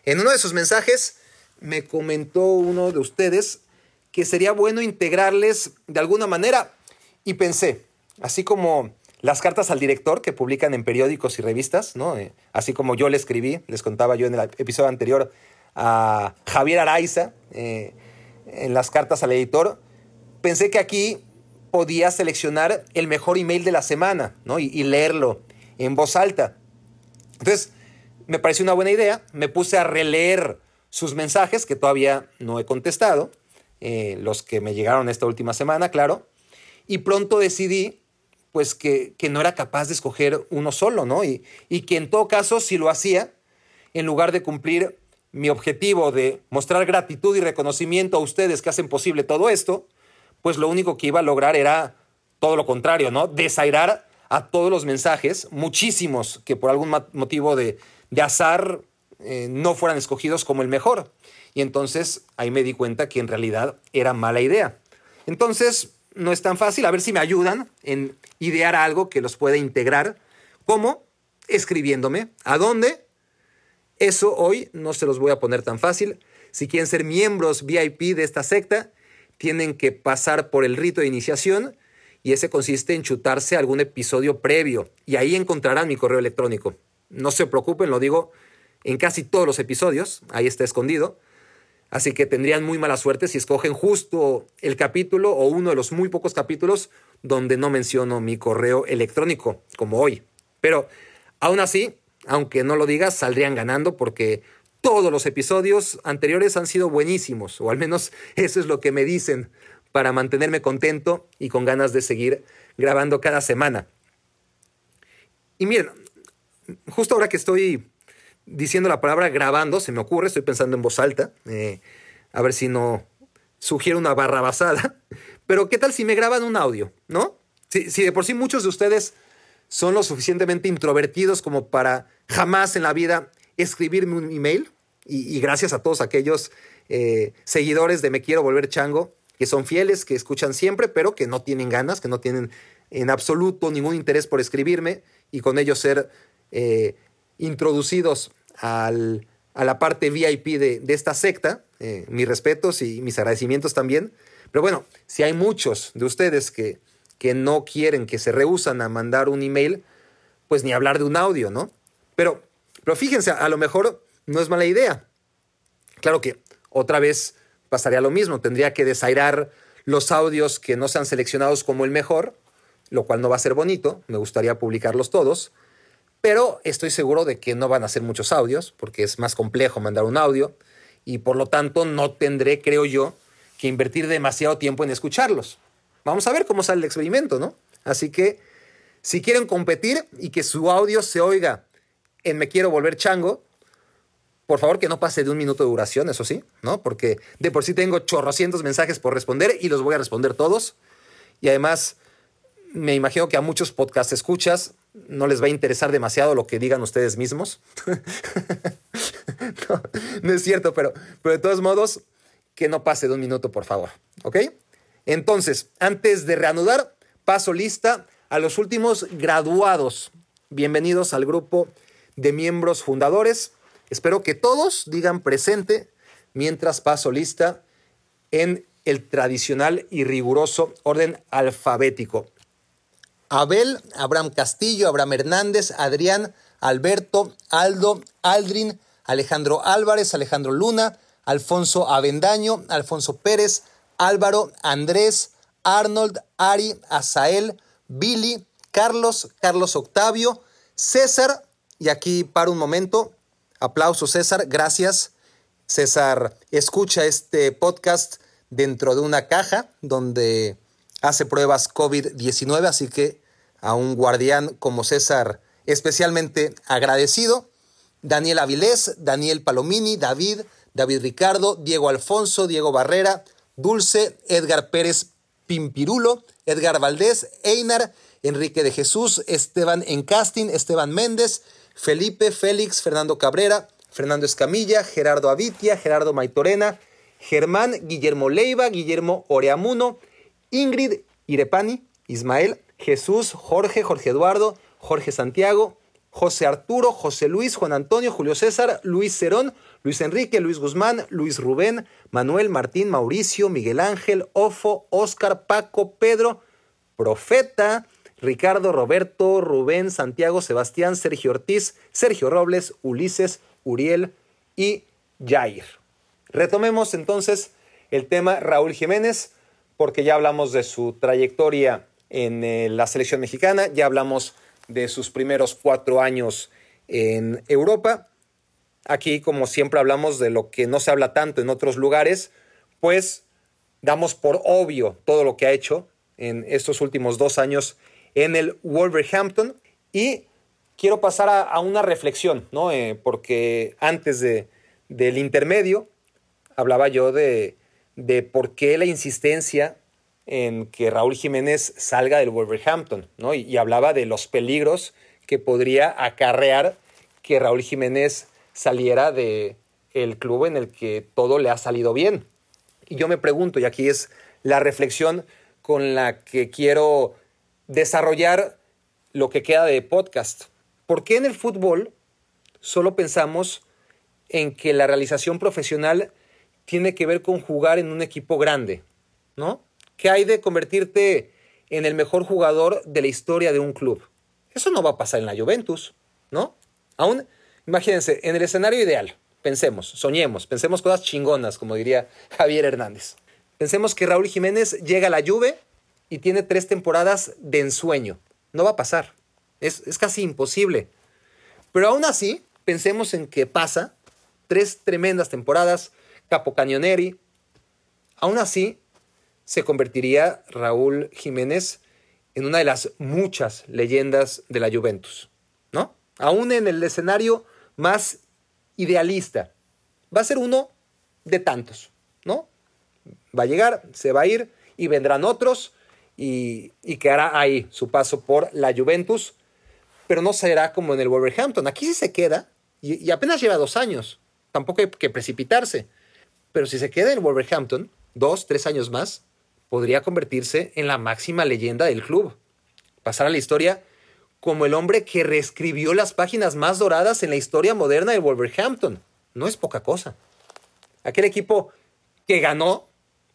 En uno de sus mensajes me comentó uno de ustedes que sería bueno integrarles de alguna manera y pensé, así como las cartas al director que publican en periódicos y revistas, ¿no? Eh, así como yo le escribí, les contaba yo en el episodio anterior a Javier Araiza, eh, en las cartas al editor, pensé que aquí podía seleccionar el mejor email de la semana ¿no? y, leerlo en voz alta. Entonces, me pareció una buena idea, me puse a releer sus mensajes que todavía no he contestado, eh, los que me llegaron esta última semana, claro, y pronto decidí pues que, no era capaz de escoger uno solo, ¿no? Y, y que en todo caso, si lo hacía, en lugar de cumplir mi objetivo de mostrar gratitud y reconocimiento a ustedes que hacen posible todo esto, pues lo único que iba a lograr era todo lo contrario, ¿no? Desairar a todos los mensajes, muchísimos que por algún motivo de, azar eh, no fueran escogidos como el mejor. Y entonces ahí me di cuenta que en realidad era mala idea. Entonces, no es tan fácil. A ver si me ayudan en idear algo que los pueda integrar. ¿Cómo? Escribiéndome. ¿A dónde? Eso hoy no se los voy a poner tan fácil. Si quieren ser miembros VIP de esta secta, tienen que pasar por el rito de iniciación y ese consiste en chutarse algún episodio previo y ahí encontrarán mi correo electrónico. No se preocupen, lo digo en casi todos los episodios, ahí está escondido. Así que tendrían muy mala suerte si escogen justo el capítulo o uno de los muy pocos capítulos donde no menciono mi correo electrónico, como hoy. Pero aún así, aunque no lo digas, saldrían ganando porque todos los episodios anteriores han sido buenísimos, o al menos eso es lo que me dicen para mantenerme contento y con ganas de seguir grabando cada semana. Y miren, justo ahora que estoy diciendo la palabra grabando, se me ocurre, estoy pensando en voz alta, eh, a ver si no sugiere una barra basada, pero ¿qué tal si me graban un audio, no? Si, si, de por sí muchos de ustedes son lo suficientemente introvertidos como para jamás en la vida escribirme un email, y, gracias a todos aquellos eh, seguidores de Me Quiero Volver Chango, que son fieles, que escuchan siempre, pero que no tienen ganas, que no tienen en absoluto ningún interés por escribirme y con ello ser eh, introducidos al, a la parte VIP de, esta secta. Eh, mis respetos y mis agradecimientos también. Pero bueno, si hay muchos de ustedes que, que no quieren, que se rehusan a mandar un email, pues ni hablar de un audio, ¿no? Pero, pero fíjense, a lo mejor no es mala idea. Claro que otra vez pasaría lo mismo, tendría que desairar los audios que no sean seleccionados como el mejor, lo cual no va a ser bonito, me gustaría publicarlos todos, pero estoy seguro de que no van a ser muchos audios, porque es más complejo mandar un audio, y por lo tanto no tendré, creo yo, que invertir demasiado tiempo en escucharlos. Vamos a ver cómo sale el experimento, ¿no? Así que, si quieren competir y que su audio se oiga en Me Quiero Volver Chango, por favor que no pase de un minuto de duración, eso sí, ¿no? Porque de por sí tengo chorrocientos mensajes por responder y los voy a responder todos. Y además, me imagino que a muchos podcast escuchas no les va a interesar demasiado lo que digan ustedes mismos. no, es cierto, pero, pero de todos modos, que no pase de un minuto, por favor. ¿Ok? Entonces, antes de reanudar, paso lista a los últimos graduados. Bienvenidos al grupo de miembros fundadores. Espero que todos digan presente mientras paso lista en el tradicional y riguroso orden alfabético. Abel, Abraham Castillo, Abraham Hernández, Adrián, Alberto, Aldo, Aldrin, Alejandro Álvarez, Alejandro Luna, Alfonso Avendaño, Alfonso Pérez, Álvaro, Andrés, Arnold, Ari, Asael, Billy, Carlos, Carlos Octavio, César, y aquí para un momento, aplauso César, gracias. César escucha este podcast dentro de una caja donde hace pruebas COVID-19, así que a un guardián como César especialmente agradecido. Daniel Avilés, Daniel Palomini, David, David Ricardo, Diego Alfonso, Diego Barrera, Dulce, Edgar Pérez Pimpirulo, Edgar Valdés, Einar, Enrique de Jesús, Esteban Encastin, Esteban Méndez, Felipe, Félix, Fernando Cabrera, Fernando Escamilla, Gerardo Avitia, Gerardo Maitorena, Germán, Guillermo Leiva, Guillermo Oreamuno, Ingrid Irepani, Ismael, Jesús, Jorge, Jorge Eduardo, Jorge Santiago, José Arturo, José Luis, Juan Antonio, Julio César, Luis Cerón, Luis Enrique, Luis Guzmán, Luis Rubén, Manuel, Martín, Mauricio, Miguel Ángel, Ofo, Oscar, Paco, Pedro, Profeta, Ricardo, Roberto, Rubén, Santiago, Sebastián, Sergio Ortiz, Sergio Robles, Ulises, Uriel y Jair. Retomemos entonces el tema Raúl Jiménez, porque ya hablamos de su trayectoria en eh, la selección mexicana, ya hablamos de sus primeros cuatro años en Europa. Aquí, como siempre hablamos de lo que no se habla tanto en otros lugares, pues damos por obvio todo lo que ha hecho en estos últimos dos años en el Wolverhampton. Y quiero pasar a, una reflexión, ¿no? Eh, porque antes de, del intermedio hablaba yo de, de por qué la insistencia en que Raúl Jiménez salga del Wolverhampton, ¿no? Y, hablaba de los peligros que podría acarrear que Raúl Jiménez saliera de el club en el que todo le ha salido bien. Y yo me pregunto, y aquí es la reflexión con la que quiero desarrollar lo que queda de podcast. ¿Por qué en el fútbol solo pensamos en que la realización profesional tiene que ver con jugar en un equipo grande? ¿No? ¿Qué hay de convertirte en el mejor jugador de la historia de un club? Eso no va a pasar en la Juventus, ¿no? Aún, imagínense, en el escenario ideal, pensemos, soñemos, pensemos cosas chingonas, como diría Javier Hernández. Pensemos que Raúl Jiménez llega a la Juve y tiene tres temporadas de ensueño. No va a pasar. Es, es casi imposible. Pero aún así, pensemos en que pasa tres tremendas temporadas, Capo Cañoneri. Aún así, se convertiría Raúl Jiménez en una de las muchas leyendas de la Juventus, ¿no? Aún en el escenario más idealista. Va a ser uno de tantos, ¿no? Va a llegar, se va a ir y vendrán otros y, y quedará ahí su paso por la Juventus, pero no será como en el Wolverhampton. Aquí sí se queda y, apenas lleva dos años. Tampoco hay que precipitarse. Pero si se queda en Wolverhampton, dos, tres años más, podría convertirse en la máxima leyenda del club. Pasar a la historia como el hombre que reescribió las páginas más doradas en la historia moderna de Wolverhampton. No es poca cosa. Aquel equipo que ganó,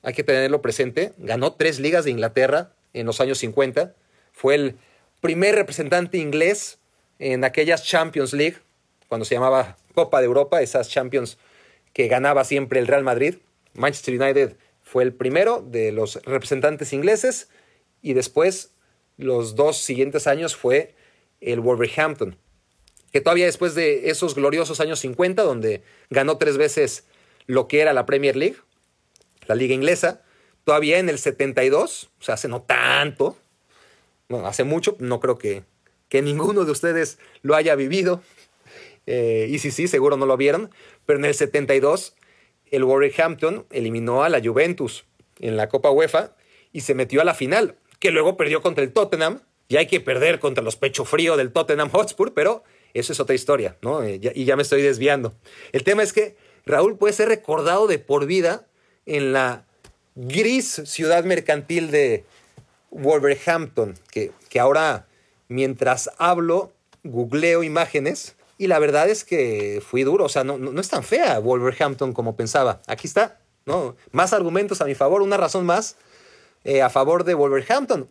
hay que tenerlo presente, ganó tres ligas de Inglaterra en los años 50. Fue el primer representante inglés en aquellas Champions League, cuando se llamaba Copa de Europa, esas Champions que ganaba siempre el Real Madrid. Manchester United fue el primero de los representantes ingleses y después los dos siguientes años fue el Wolverhampton, que todavía después de esos gloriosos años 50, donde ganó tres veces lo que era la Premier League, la liga inglesa, todavía en el 72, o sea, hace no tanto, bueno, hace mucho, no creo que, que ninguno de ustedes lo haya vivido, eh, y sí, sí, seguro no lo vieron, pero en el 72 el Wolverhampton eliminó a la Juventus en la Copa UEFA y se metió a la final, que luego perdió contra el Tottenham. Y hay que perder contra los pecho frío del Tottenham Hotspur, pero eso es otra historia, ¿no? Eh, y ya me estoy desviando. El tema es que Raúl puede ser recordado de por vida en la gris ciudad mercantil de Wolverhampton, que, que ahora, mientras hablo, googleo imágenes y la verdad es que fui duro, o sea, no, no, es tan fea Wolverhampton como pensaba. Aquí está, ¿no? Más argumentos a mi favor, una razón más eh, a favor de Wolverhampton.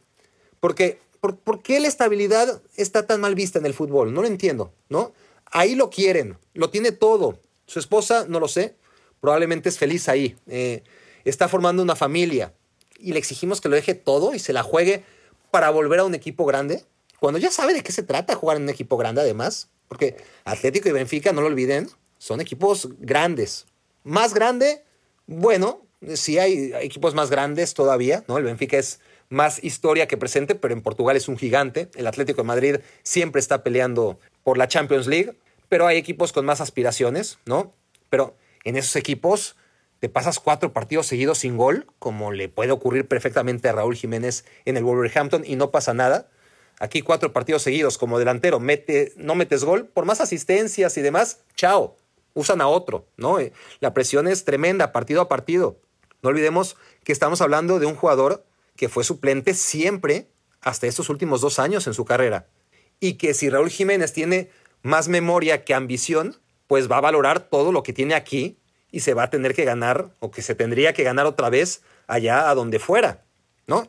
Porque, por, ¿por, qué la estabilidad está tan mal vista en el fútbol? No lo entiendo, ¿no? Ahí lo quieren, lo tiene todo. Su esposa, no lo sé, probablemente es feliz ahí. Eh, está formando una familia y le exigimos que lo deje todo y se la juegue para volver a un equipo grande. Cuando ya sabe de qué se trata jugar en un equipo grande, además. Porque Atlético y Benfica, no lo olviden, son equipos grandes. Más grande, bueno, sí hay equipos más grandes todavía, ¿no? El Benfica es más historia que presente, pero en Portugal es un gigante. El Atlético de Madrid siempre está peleando por la Champions League, pero hay equipos con más aspiraciones, ¿no? Pero en esos equipos te pasas cuatro partidos seguidos sin gol, como le puede ocurrir perfectamente a Raúl Jiménez en el Wolverhampton y no pasa nada. Aquí cuatro partidos seguidos como delantero, mete, no metes gol, por más asistencias y demás, chao, usan a otro, ¿no? Eh, la presión es tremenda, partido a partido. No olvidemos que estamos hablando de un jugador que fue suplente siempre hasta estos últimos dos años en su carrera. Y que si Raúl Jiménez tiene más memoria que ambición, pues va a valorar todo lo que tiene aquí y se va a tener que ganar o que se tendría que ganar otra vez allá a donde fuera, ¿no?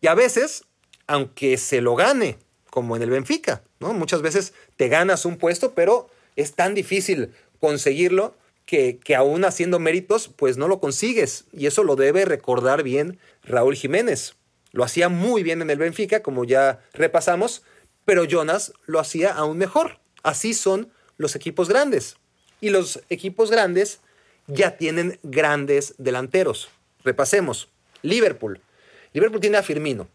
Y a veces, aunque se lo gane, como en el Benfica. Muchas veces te ganas un puesto, pero es tan difícil conseguirlo que, que aún haciendo méritos, pues no lo consigues. Y eso lo debe recordar bien Raúl Jiménez. Lo hacía muy bien en el Benfica, como ya repasamos, pero Jonas lo hacía aún mejor. Así son los equipos grandes. Y los equipos grandes ya tienen grandes delanteros. Repasemos. Liverpool. Liverpool tiene a Firmino.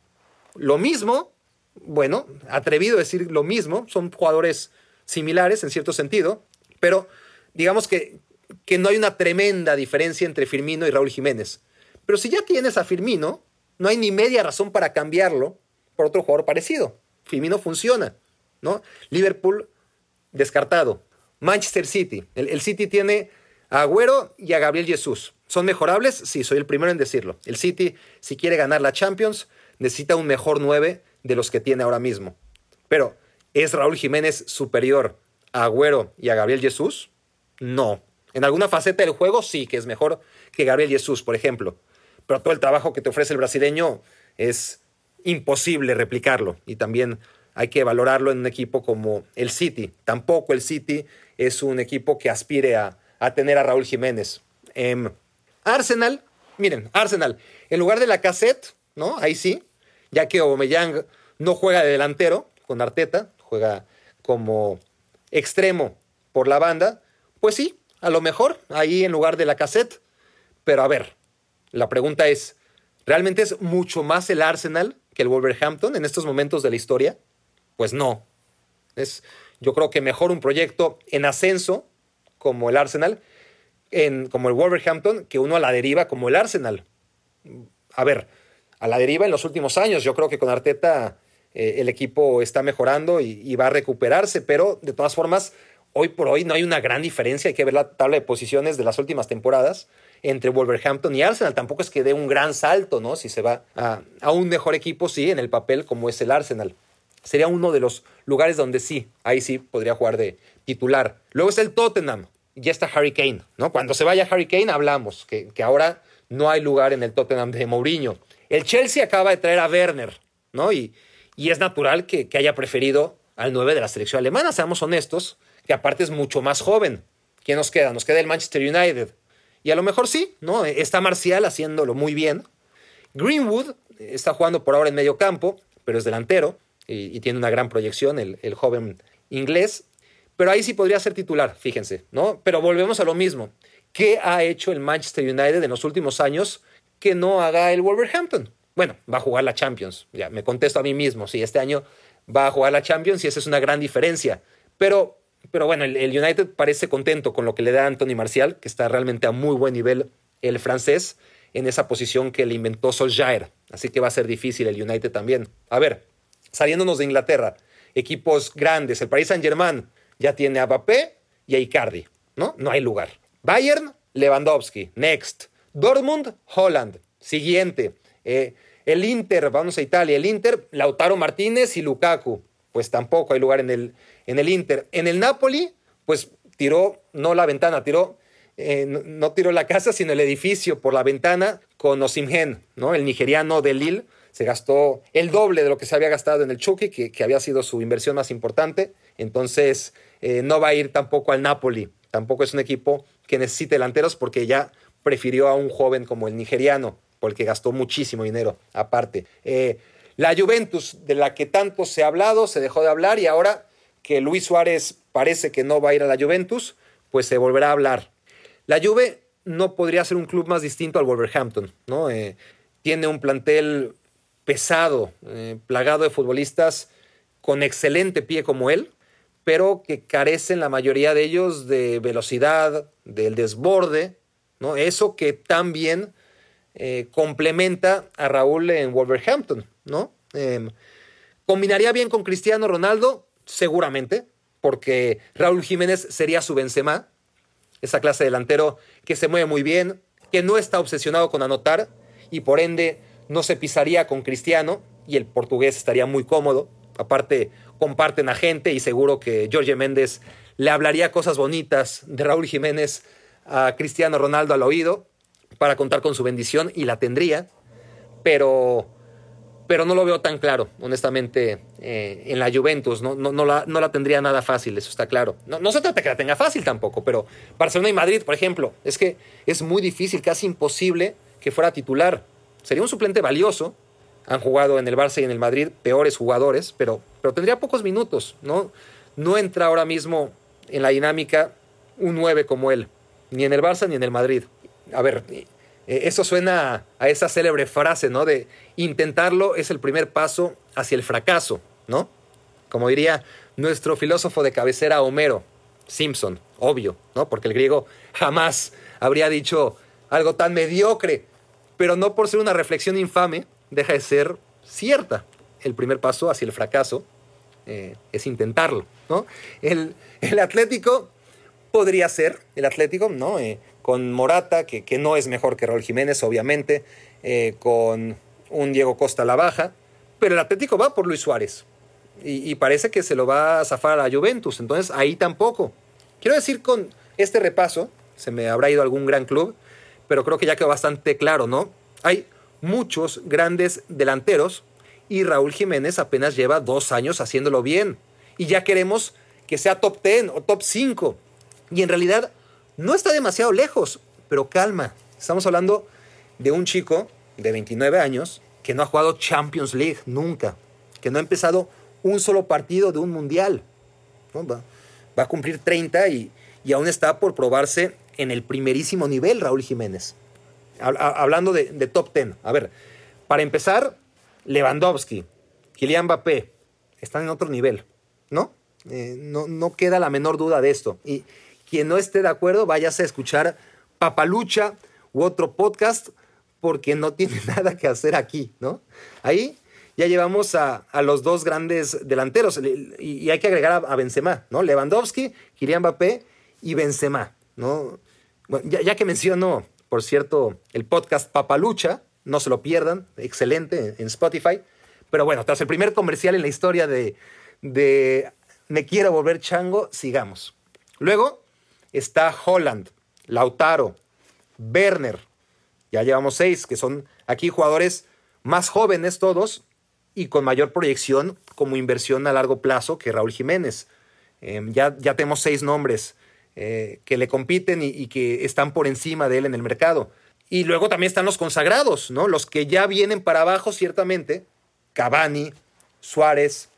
Lo mismo, bueno, atrevido a decir lo mismo, son jugadores similares en cierto sentido, pero digamos que, que no hay una tremenda diferencia entre Firmino y Raúl Jiménez. Pero si ya tienes a Firmino, no hay ni media razón para cambiarlo por otro jugador parecido. Firmino funciona, ¿no? Liverpool descartado. Manchester City. El, City tiene a Agüero y a Gabriel Jesús. ¿Son mejorables? Sí, soy el primero en decirlo. El City, si quiere ganar la Champions, necesita un mejor 9 de los que tiene ahora mismo. Pero, ¿es Raúl Jiménez superior a Agüero y a Gabriel Jesús? No. En alguna faceta del juego sí, que es mejor que Gabriel Jesús, por ejemplo. Pero todo el trabajo que te ofrece el brasileño es imposible replicarlo. Y también hay que valorarlo en un equipo como el City. Tampoco el City es un equipo que aspire a, tener a Raúl Jiménez. Em, Arsenal, miren, Arsenal, en lugar de la cassette, ¿no? Ahí sí, ya que Aubameyang no juega de delantero con Arteta, juega como extremo por la banda, pues sí, a lo mejor ahí en lugar de la cassette. Pero a ver, la pregunta es, ¿realmente es mucho más el Arsenal que el Wolverhampton en estos momentos de la historia? Pues no. Es, yo creo que mejor un proyecto en ascenso como el Arsenal, en, como el Wolverhampton, que uno a la deriva como el Arsenal. A ver, a la deriva en los últimos años. Yo creo que con Arteta eh, el equipo está mejorando y, va a recuperarse, pero de todas formas, hoy por hoy no hay una gran diferencia. Hay que ver la tabla de posiciones de las últimas temporadas entre Wolverhampton y Arsenal. Tampoco es que dé un gran salto, ¿no? Si se va a, a un mejor equipo, sí, en el papel como es el Arsenal sería uno de los lugares donde sí, ahí sí podría jugar de titular. Luego es el Tottenham, ya está Harry Kane, ¿no? Cuando se vaya Harry Kane hablamos, que, que ahora no hay lugar en el Tottenham de Mourinho. El Chelsea acaba de traer a Werner, ¿no? Y, y es natural que, que, haya preferido al 9 de la selección alemana, seamos honestos, que aparte es mucho más joven. ¿Quién nos queda? Nos queda el Manchester United. Y a lo mejor sí, ¿no? Está Marcial haciéndolo muy bien. Greenwood está jugando por ahora en medio campo, pero es delantero y, tiene una gran proyección el, el, joven inglés. Pero ahí sí podría ser titular, fíjense, ¿no? Pero volvemos a lo mismo. ¿Qué ha hecho el Manchester United en los últimos años que no haga el Wolverhampton? Bueno, va a jugar la Champions. Ya me contesto a mí mismo. Sí, este año va a jugar la Champions y esa es una gran diferencia. Pero, pero bueno, el, United parece contento con lo que le da Anthony Marcial, que está realmente a muy buen nivel el francés en esa posición que le inventó Solskjaer. Así que va a ser difícil el United también. A ver, saliéndonos de Inglaterra, equipos grandes, el Paris Saint-Germain ya tiene a Mbappé y a Icardi, ¿no? No hay lugar. Bayern, Lewandowski, next. Dortmund, Holland, siguiente. Eh, el Inter, vamos a Italia, el Inter, Lautaro Martínez y Lukaku, pues tampoco hay lugar en el, en el Inter. En el Napoli, pues tiró, no la ventana, tiró, eh, no, tiró la casa, sino el edificio por la ventana con Osimhen, ¿no? El nigeriano de Lille se gastó el doble de lo que se había gastado en el Chucky, que, había sido su inversión más importante. Entonces, eh, no va a ir tampoco al Napoli. Tampoco es un equipo que necesite delanteros porque ya prefirió a un joven como el nigeriano, porque gastó muchísimo dinero aparte. Eh, la Juventus, de la que tanto se ha hablado, se dejó de hablar y ahora que Luis Suárez parece que no va a ir a la Juventus, pues se volverá a hablar. La Juve no podría ser un club más distinto al Wolverhampton, ¿no? Eh, tiene un plantel pesado, eh, plagado de futbolistas con excelente pie como él, pero que carecen la mayoría de ellos de velocidad, del desborde, Eso que también eh, complementa a Raúl en Wolverhampton, ¿no? Em, ¿Combinaría bien con Cristiano Ronaldo? Seguramente, porque Raúl Jiménez sería su Benzema, esa clase de delantero que se mueve muy bien, que no está obsesionado con anotar y por ende no se pisaría con Cristiano, y el portugués estaría muy cómodo. Aparte, comparten a gente y seguro que Jorge Méndez le hablaría cosas bonitas de Raúl Jiménez a Cristiano Ronaldo al oído para contar con su bendición y la tendría, pero, pero no lo veo tan claro, honestamente, eh, en la Juventus. No, no, no, la, no, la, tendría nada fácil, eso está claro. No, no se trata que la tenga fácil tampoco, pero Barcelona y Madrid, por ejemplo, es que es muy difícil, casi imposible que fuera titular. Sería un suplente valioso. Han jugado en el Barça y en el Madrid peores jugadores, pero, pero tendría pocos minutos. ¿no? no entra ahora mismo en la dinámica un 9 como él, ni en el Barça ni en el Madrid. A ver, eso suena a esa célebre frase, ¿no? De intentarlo es el primer paso hacia el fracaso, ¿no? Como diría nuestro filósofo de cabecera Homero Simpson, obvio, ¿no? Porque el griego jamás habría dicho algo tan mediocre, pero no por ser una reflexión infame, deja de ser cierta. El primer paso hacia el fracaso eh, es intentarlo, ¿no? El, el, Atlético podría ser, el Atlético, ¿no? Eh, con Morata, que, que, no es mejor que Raúl Jiménez, obviamente, eh, con un Diego Costa a la baja, pero el Atlético va por Luis Suárez y, y, parece que se lo va a zafar a Juventus, entonces ahí tampoco. Quiero decir con este repaso, se me habrá ido algún gran club, pero creo que ya quedó bastante claro, ¿no? Hay muchos grandes delanteros y Raúl Jiménez apenas lleva dos años haciéndolo bien. Y ya queremos que sea top 10 o top 5. Y en realidad no está demasiado lejos, pero calma. Estamos hablando de un chico de 29 años que no ha jugado Champions League nunca, que no ha empezado un solo partido de un mundial. Va, va, a cumplir 30 y, y aún está por probarse en el primerísimo nivel Raúl Jiménez. Hablando de, de, top 10. A ver, para empezar, Lewandowski, Kylian Mbappé, están en otro nivel, ¿no? Eh, no, no queda la menor duda de esto. Y quien no esté de acuerdo, váyase a escuchar Papalucha u otro podcast, porque no tiene nada que hacer aquí, ¿no? Ahí ya llevamos a, los dos grandes delanteros y, hay que agregar a, Benzema, ¿no? Lewandowski, Kylian Mbappé y Benzema, ¿no? Ya, ya que menciono, por cierto, el podcast Papalucha, no se lo pierdan, excelente en Spotify. Pero bueno, tras el primer comercial en la historia de, de Me quiero volver chango, sigamos. Luego está Holland, Lautaro, Werner. Ya llevamos seis, que son aquí jugadores más jóvenes todos y con mayor proyección como inversión a largo plazo que Raúl Jiménez. Eh, ya, ya tenemos seis nombres eh, que le compiten y, y que están por encima de él en el mercado. Y luego también están los consagrados, ¿no? Los que ya vienen para abajo, ciertamente. Cavani, Suárez,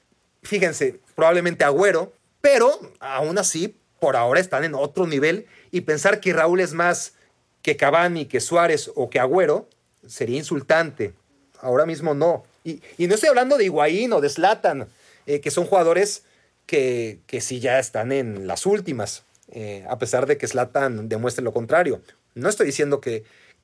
fíjense, probablemente Agüero, pero aún así, por ahora están en otro nivel. Y pensar que Raúl es más que Cavani, que Suárez o que Agüero, sería insultante. Ahora mismo no. Y, no estoy hablando de Higuaín o de Slatan, eh, que son jugadores que, sí ya están en las últimas, eh, a pesar de que Slatan demuestre lo contrario. No estoy diciendo que,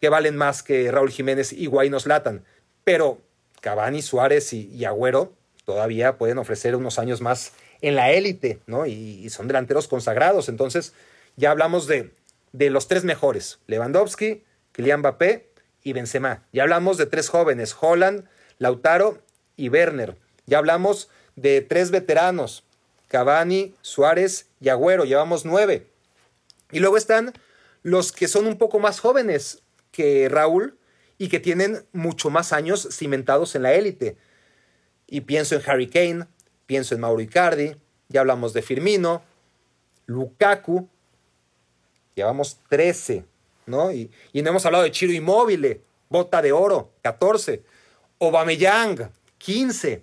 valen más que Raúl Jiménez y Guaynos Latan. Pero Cavani, Suárez y, y, Agüero todavía pueden ofrecer unos años más en la élite, ¿no? Y, son delanteros consagrados. Entonces, ya hablamos de, de los tres mejores: Lewandowski, Kylian Mbappé y Benzema. Ya hablamos de tres jóvenes: Holland, Lautaro y Werner. Ya hablamos de tres veteranos: Cavani, Suárez y Agüero. Llevamos nueve. Y luego están los que son un poco más jóvenes, que Raúl y que tienen mucho más años cimentados en la élite. Y pienso en Harry Kane, pienso en Mauro Icardi, ya hablamos de Firmino, Lukaku, llevamos 13, ¿no? Y, y no hemos hablado de Chiro Immobile, Bota de Oro, 14, Aubameyang, 15.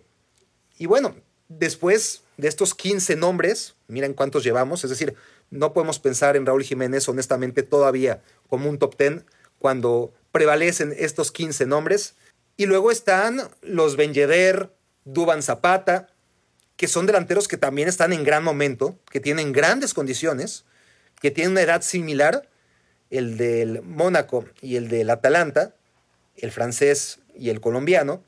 Y bueno, después de estos 15 nombres, miren cuántos llevamos, es decir, no podemos pensar en Raúl Jiménez honestamente todavía como un top 10 cuando prevalecen estos 15 nombres. Y luego están los Ben Yedder, Duban Zapata, que son delanteros que también están en gran momento, que tienen grandes condiciones, que tienen una edad similar, el del Mónaco y el del Atalanta, el francés y el colombiano,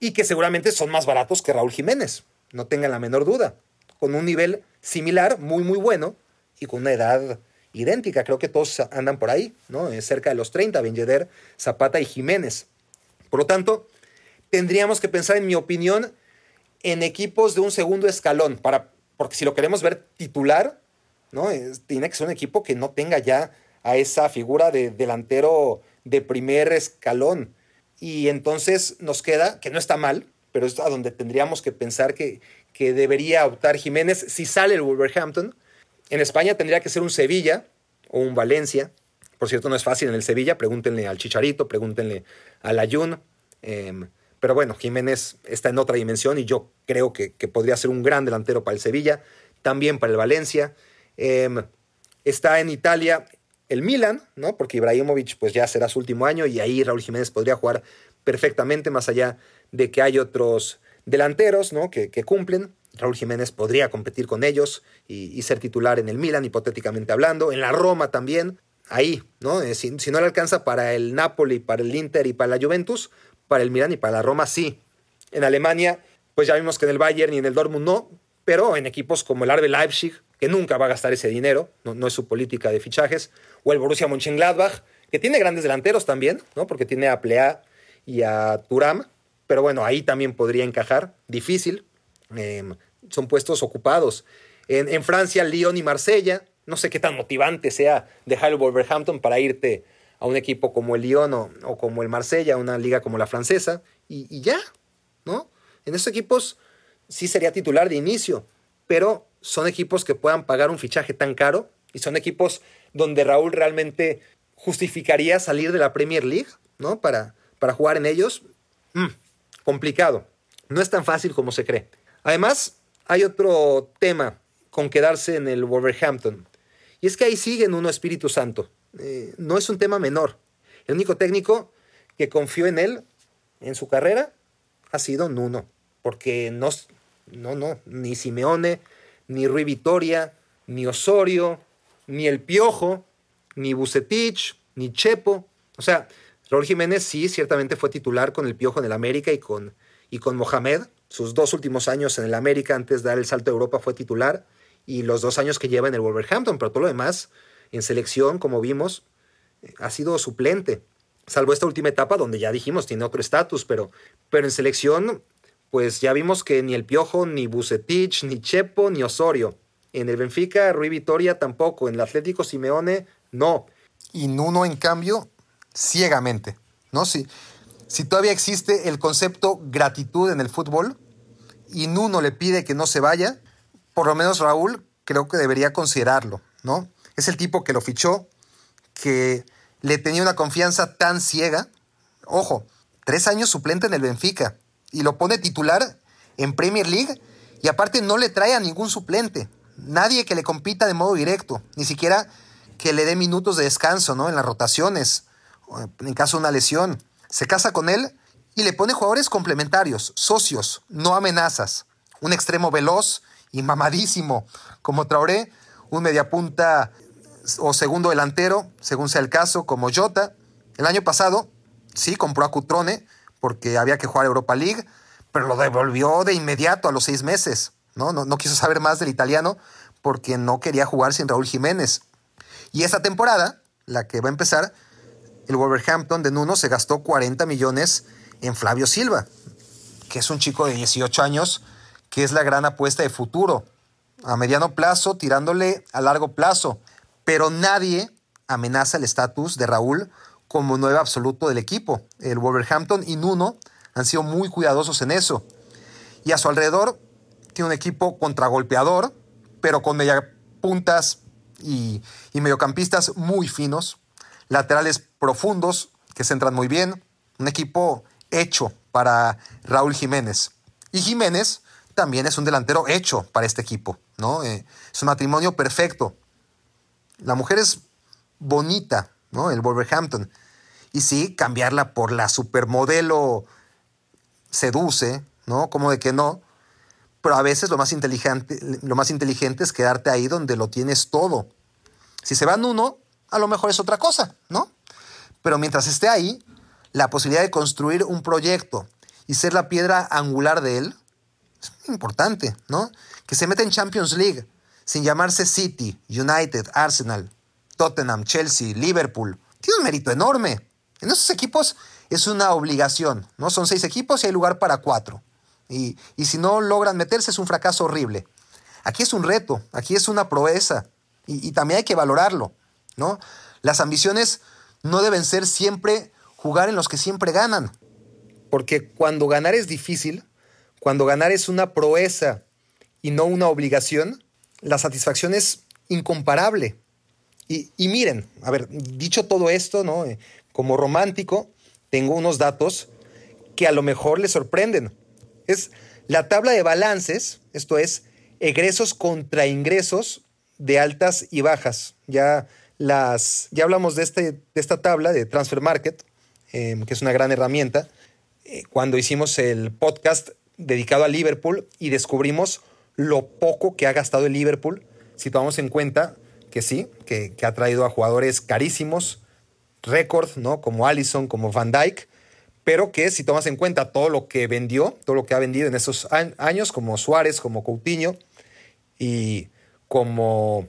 y que seguramente son más baratos que Raúl Jiménez, no tengan la menor duda, con un nivel similar, muy, muy bueno, y con una edad idéntica, creo que todos andan por ahí, ¿no? Cerca de los 30, Ben Yedder, Zapata y Jiménez. Por lo tanto, tendríamos que pensar, en mi opinión, en equipos de un segundo escalón, para, porque si lo queremos ver titular, ¿no? tiene que ser un equipo que no tenga ya a esa figura de delantero de primer escalón. Y entonces nos queda, que no está mal, pero es a donde tendríamos que pensar que, que debería optar Jiménez si sale el Wolverhampton. En España tendría que ser un Sevilla o un Valencia. Por cierto, no es fácil en el Sevilla. Pregúntenle al Chicharito, pregúntenle al Ayun. Em, pero bueno, Jiménez está en otra dimensión y yo creo que, podría ser un gran delantero para el Sevilla, también para el Valencia. Em, está en Italia el Milan, ¿no? Porque Ibrahimovic pues ya será su último año y ahí Raúl Jiménez podría jugar perfectamente, más allá de que hay otros delanteros, ¿no? Que, cumplen. Raúl Jiménez podría competir con ellos y, ser titular en el Milan, hipotéticamente hablando. En la Roma también, ahí, ¿no? Eh, si, no le alcanza para el Napoli, para el Inter y para la Juventus, para el Milan y para la Roma sí. En Alemania, pues ya vimos que en el Bayern y en el Dortmund no, pero en equipos como el Arbe Leipzig, que nunca va a gastar ese dinero, no, es su política de fichajes, o el Borussia Mönchengladbach, que tiene grandes delanteros también, ¿no? Porque tiene a Plea y a Turam, pero bueno, ahí también podría encajar, difícil, em, son puestos ocupados. En, Francia, Lyon y Marsella, no sé qué tan motivante sea dejar el Wolverhampton para irte a un equipo como el Lyon o, como el Marsella, una liga como la francesa, y, ya, ¿no? En esos equipos sí sería titular de inicio, pero son equipos que puedan pagar un fichaje tan caro y son equipos donde Raúl realmente justificaría salir de la Premier League, ¿no? Para, para jugar en ellos. Mm, complicado. No es tan fácil como se cree. Además, hay otro tema con quedarse en el Wolverhampton. Y es que ahí sigue en uno Espíritu Santo. Eh, no es un tema menor. El único técnico que confió en él en su carrera ha sido Nuno. Porque no, no, no, ni Simeone, ni Rui Vitoria, ni Osorio, ni el Piojo, ni Bucetich, ni Chepo. O sea, Raúl Jiménez sí, ciertamente fue titular con el Piojo en el América y con, y con Mohamed. Sus dos últimos años en el América antes de dar el salto a Europa fue titular y los dos años que lleva en el Wolverhampton, pero todo lo demás en selección, como vimos, ha sido suplente. Salvo esta última etapa donde ya dijimos tiene otro estatus, pero, pero en selección, pues ya vimos que ni el Piojo, ni Bucetich, ni Chepo, ni Osorio en el Benfica, Rui Vitoria tampoco. En el Atlético Simeone, no. Y Nuno, en cambio, ciegamente. ¿no? Si, si todavía existe el concepto gratitud en el fútbol y Nuno le pide que no se vaya, por lo menos Raúl creo que debería considerarlo. ¿no? Es el tipo que lo fichó, que le tenía una confianza tan ciega. Ojo, tres años suplente en el Benfica y lo pone titular en Premier League y aparte no le trae a ningún suplente nadie que le compita de modo directo, ni siquiera que le dé minutos de descanso, ¿no? En las rotaciones, en caso de una lesión. Se casa con él y le pone jugadores complementarios, socios, no amenazas. Un extremo veloz y mamadísimo como Traoré, un mediapunta o segundo delantero, según sea el caso, como Jota. El año pasado, sí, compró a Cutrone porque había que jugar Europa League, pero lo devolvió de inmediato a los seis meses. ¿no? No, quiso saber más del italiano porque no quería jugar sin Raúl Jiménez. Y esta temporada, la que va a empezar, el Wolverhampton de Nuno se gastó 40 millones en Flavio Silva, que es un chico de 18 años, que es la gran apuesta de futuro, a mediano plazo, tirándole a largo plazo. Pero nadie amenaza el estatus de Raúl como nueve absoluto del equipo. El Wolverhampton y Nuno han sido muy cuidadosos en eso. Y a su alrededor tiene un equipo contragolpeador, pero con puntas y, y mediocampistas muy finos, laterales profundos que centran muy bien, un equipo hecho para Raúl Jiménez. Y Jiménez también es un delantero hecho para este equipo, ¿no? Eh, es un matrimonio perfecto. La mujer es bonita, ¿no? El Wolverhampton. Y sí, cambiarla por la supermodelo seduce, ¿no? Como de que no pero a veces lo más inteligente, lo más inteligente es quedarte ahí donde lo tienes todo. Si se van uno, a lo mejor es otra cosa, ¿no? Pero mientras esté ahí, la posibilidad de construir un proyecto y ser la piedra angular de él es importante, ¿no? Que se meta en Champions League sin llamarse City, United, Arsenal, Tottenham, Chelsea, Liverpool. Tiene un mérito enorme. En esos equipos es una obligación, ¿no? Son seis equipos y hay lugar para cuatro. Y, si no logran meterse es un fracaso horrible. Aquí es un reto, aquí es una proeza y, y también hay que valorarlo, ¿no? Las ambiciones no deben ser siempre jugar en los que siempre ganan. Porque cuando ganar es difícil, cuando ganar es una proeza y no una obligación, la satisfacción es incomparable. Y, miren, a ver, dicho todo esto, ¿no? Eh, como romántico, tengo unos datos que a lo mejor les sorprenden. Es la tabla de balances, esto es, egresos contra ingresos de altas y bajas. Ya, las, ya hablamos de, este, de esta tabla de Transfer Market, em, que es una gran herramienta, eh, cuando hicimos el podcast dedicado a Liverpool y descubrimos lo poco que ha gastado el Liverpool, si tomamos en cuenta que sí, que, ha traído a jugadores carísimos, récord, ¿no? Como Allison, como Van Dyke, pero que si tomas en cuenta todo lo que vendió, todo lo que ha vendido en esos años, como Suárez, como Coutinho y como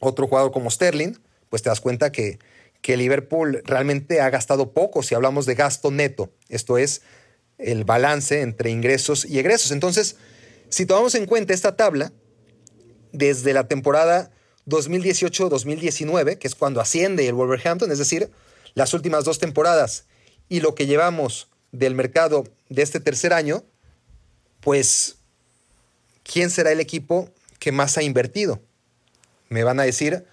otro jugador como Sterling, pues te das cuenta que, que Liverpool realmente ha gastado poco si hablamos de gasto neto. Esto es el balance entre ingresos y egresos. Entonces, si tomamos en cuenta esta tabla, desde la temporada 2018-2019, que es cuando asciende el Wolverhampton, es decir, las últimas dos temporadas y lo que llevamos del mercado de este tercer año, pues, ¿quién será el equipo que más ha invertido? Me van a decir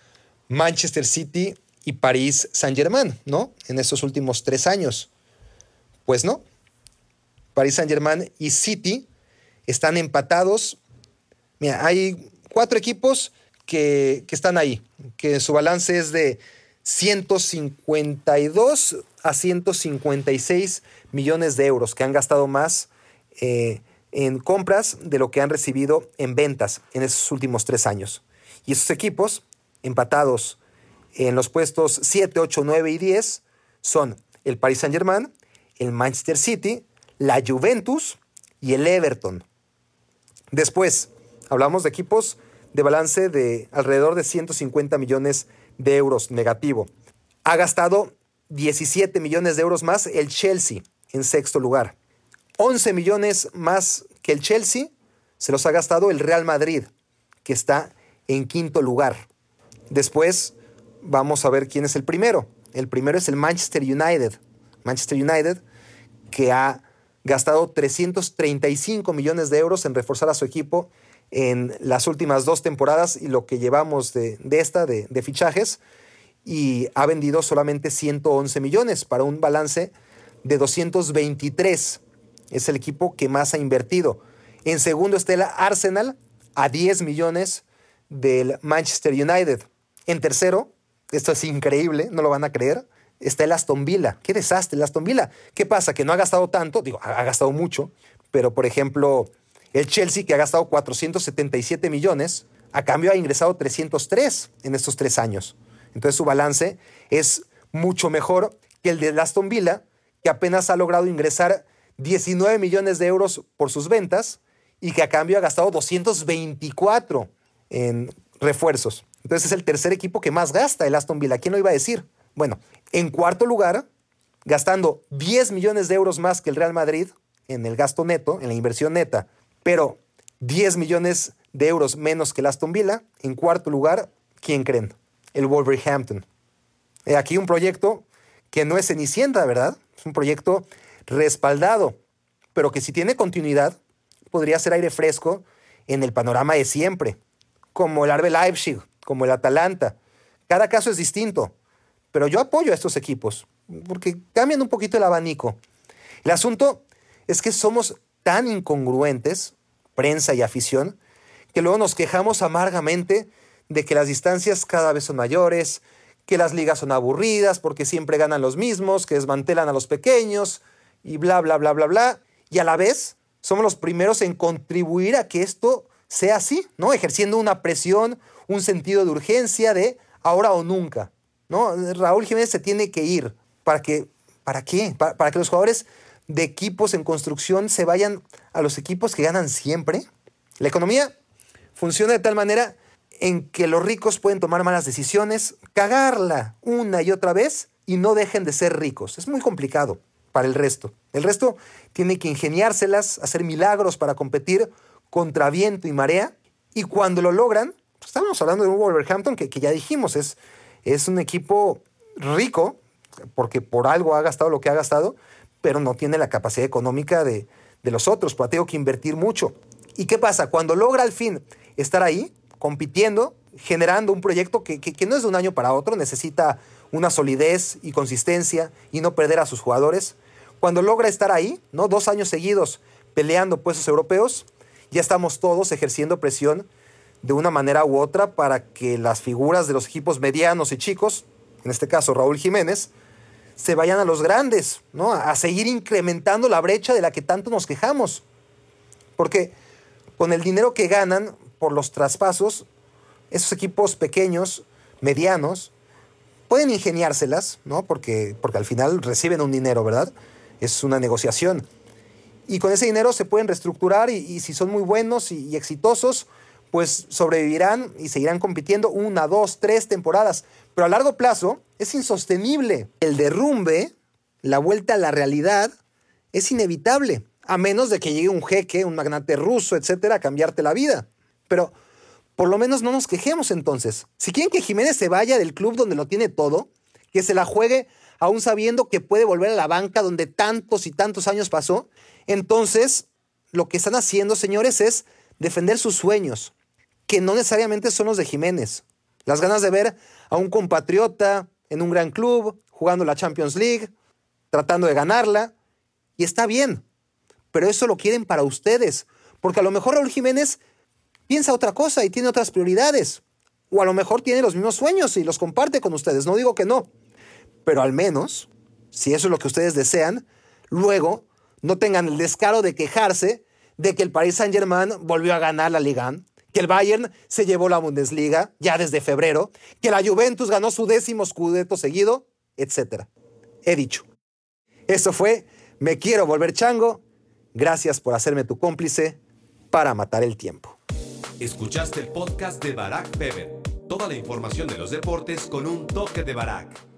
Manchester City y París Saint-Germain, ¿no? En estos últimos tres años. Pues no. París Saint-Germain y City están empatados. Mira, hay cuatro equipos que, están ahí, que su balance es de 152 a 156 millones de euros, que han gastado más eh, en compras de lo que han recibido en ventas en esos últimos tres años. Y esos equipos, empatados en los puestos 7, 8, 9 y 10, son el Paris Saint-Germain, el Manchester City, la Juventus y el Everton. Después, hablamos de equipos de balance de alrededor de 150 millones de euros negativo. Ha gastado 17 millones de euros más el Chelsea en sexto lugar. 11 millones más que el Chelsea se los ha gastado el Real Madrid, que está en quinto lugar. Después vamos a ver quién es el primero. El primero es el Manchester United. Manchester United que ha gastado 335 millones de euros en reforzar a su equipo en las últimas dos temporadas y lo que llevamos de, esta, de, de, fichajes, y ha vendido solamente 111 millones para un balance de 223. Es el equipo que más ha invertido. En segundo está el Arsenal a 10 millones del Manchester United. En tercero, esto es increíble, no lo van a creer, está el Aston Villa. Qué desastre el Aston Villa. ¿Qué pasa? Que no ha gastado tanto, digo, ha gastado mucho, pero por ejemplo, el Chelsea, que ha gastado 477 millones, a cambio ha ingresado 303 en estos tres años. Entonces su balance es mucho mejor que el de Aston Villa, que apenas ha logrado ingresar 19 millones de euros por sus ventas y que a cambio ha gastado 224 en refuerzos. Entonces es el tercer equipo que más gasta el Aston Villa. ¿Quién lo iba a decir? Bueno, en cuarto lugar, gastando 10 millones de euros más que el Real Madrid en el gasto neto, en la inversión neta, pero 10 millones de euros menos que el Aston Villa. En cuarto lugar, ¿quién creen? El Wolverhampton. aquí un proyecto que no es cenicienta, ¿verdad? Es un proyecto respaldado, pero que si tiene continuidad, podría ser aire fresco en el panorama de siempre, como el Arbe Leipzig, como el Atalanta. Cada caso es distinto, pero yo apoyo a estos equipos, porque cambian un poquito el abanico. El asunto es que somos tan incongruentes, prensa y afición, que luego nos quejamos amargamente de que las distancias cada vez son mayores, que las ligas son aburridas porque siempre ganan los mismos, que desmantelan a los pequeños y bla, bla, bla, bla, bla. Y a la vez somos los primeros en contribuir a que esto sea así, ¿no? Ejerciendo una presión, un sentido de urgencia de ahora o nunca, ¿no? Raúl Jiménez se tiene que ir para que, ¿para qué? para que los jugadores de equipos en construcción se vayan a los equipos que ganan siempre. La economía funciona de tal manera en que los ricos pueden tomar malas decisiones, cagarla una y otra vez y no dejen de ser ricos. Es muy complicado para el resto. El resto tiene que ingeniárselas, hacer milagros para competir contra viento y marea. Y cuando lo logran, pues, estamos hablando de un Wolverhampton que, que ya dijimos, es, es un equipo rico, porque por algo ha gastado lo que ha gastado, pero no tiene la capacidad económica de, de los otros, pues tengo que invertir mucho. ¿Y qué pasa? Cuando logra al fin estar ahí, compitiendo, generando un proyecto que, que, no es de un año para otro, necesita una solidez y consistencia y no perder a sus jugadores. Cuando logra estar ahí, ¿no? dos años seguidos peleando puestos europeos, ya estamos todos ejerciendo presión de una manera u otra para que las figuras de los equipos medianos y chicos, en este caso Raúl Jiménez, se vayan a los grandes, ¿no? A seguir incrementando la brecha de la que tanto nos quejamos. Porque con el dinero que ganan por los traspasos, esos equipos pequeños, medianos, pueden ingeniárselas, ¿no? Porque, porque al final reciben un dinero, ¿verdad? Es una negociación. Y con ese dinero se pueden reestructurar y, si son muy buenos y, y, exitosos, pues sobrevivirán y seguirán compitiendo una, dos, tres temporadas. Pero a largo plazo es insostenible. El derrumbe, la vuelta a la realidad, es inevitable a menos de que llegue un jeque, un magnate ruso, etcétera, a cambiarte la vida. Pero por lo menos no nos quejemos entonces. Si quieren que Jiménez se vaya del club donde lo tiene todo, que se la juegue aún sabiendo que puede volver a la banca donde tantos y tantos años pasó, entonces lo que están haciendo, señores, es defender sus sueños, que no necesariamente son los de Jiménez. Las ganas de ver a un compatriota en un gran club, jugando la Champions League, tratando de ganarla, y está bien pero eso lo quieren para ustedes. Porque a lo mejor Raúl Jiménez piensa otra cosa y tiene otras prioridades. O a lo mejor tiene los mismos sueños y los comparte con ustedes. No digo que no. Pero al menos, si eso es lo que ustedes desean, luego no tengan el descaro de quejarse de que el Paris Saint-Germain volvió a ganar la Liga, que el Bayern se llevó la Bundesliga ya desde febrero, que la Juventus ganó su décimo scudetto seguido, etc. He dicho. Eso fue Me quiero volver chango Gracias por hacerme tu cómplice para matar el tiempo. Escuchaste el podcast de Barack Feber. Toda la información de los deportes con un toque de Barack.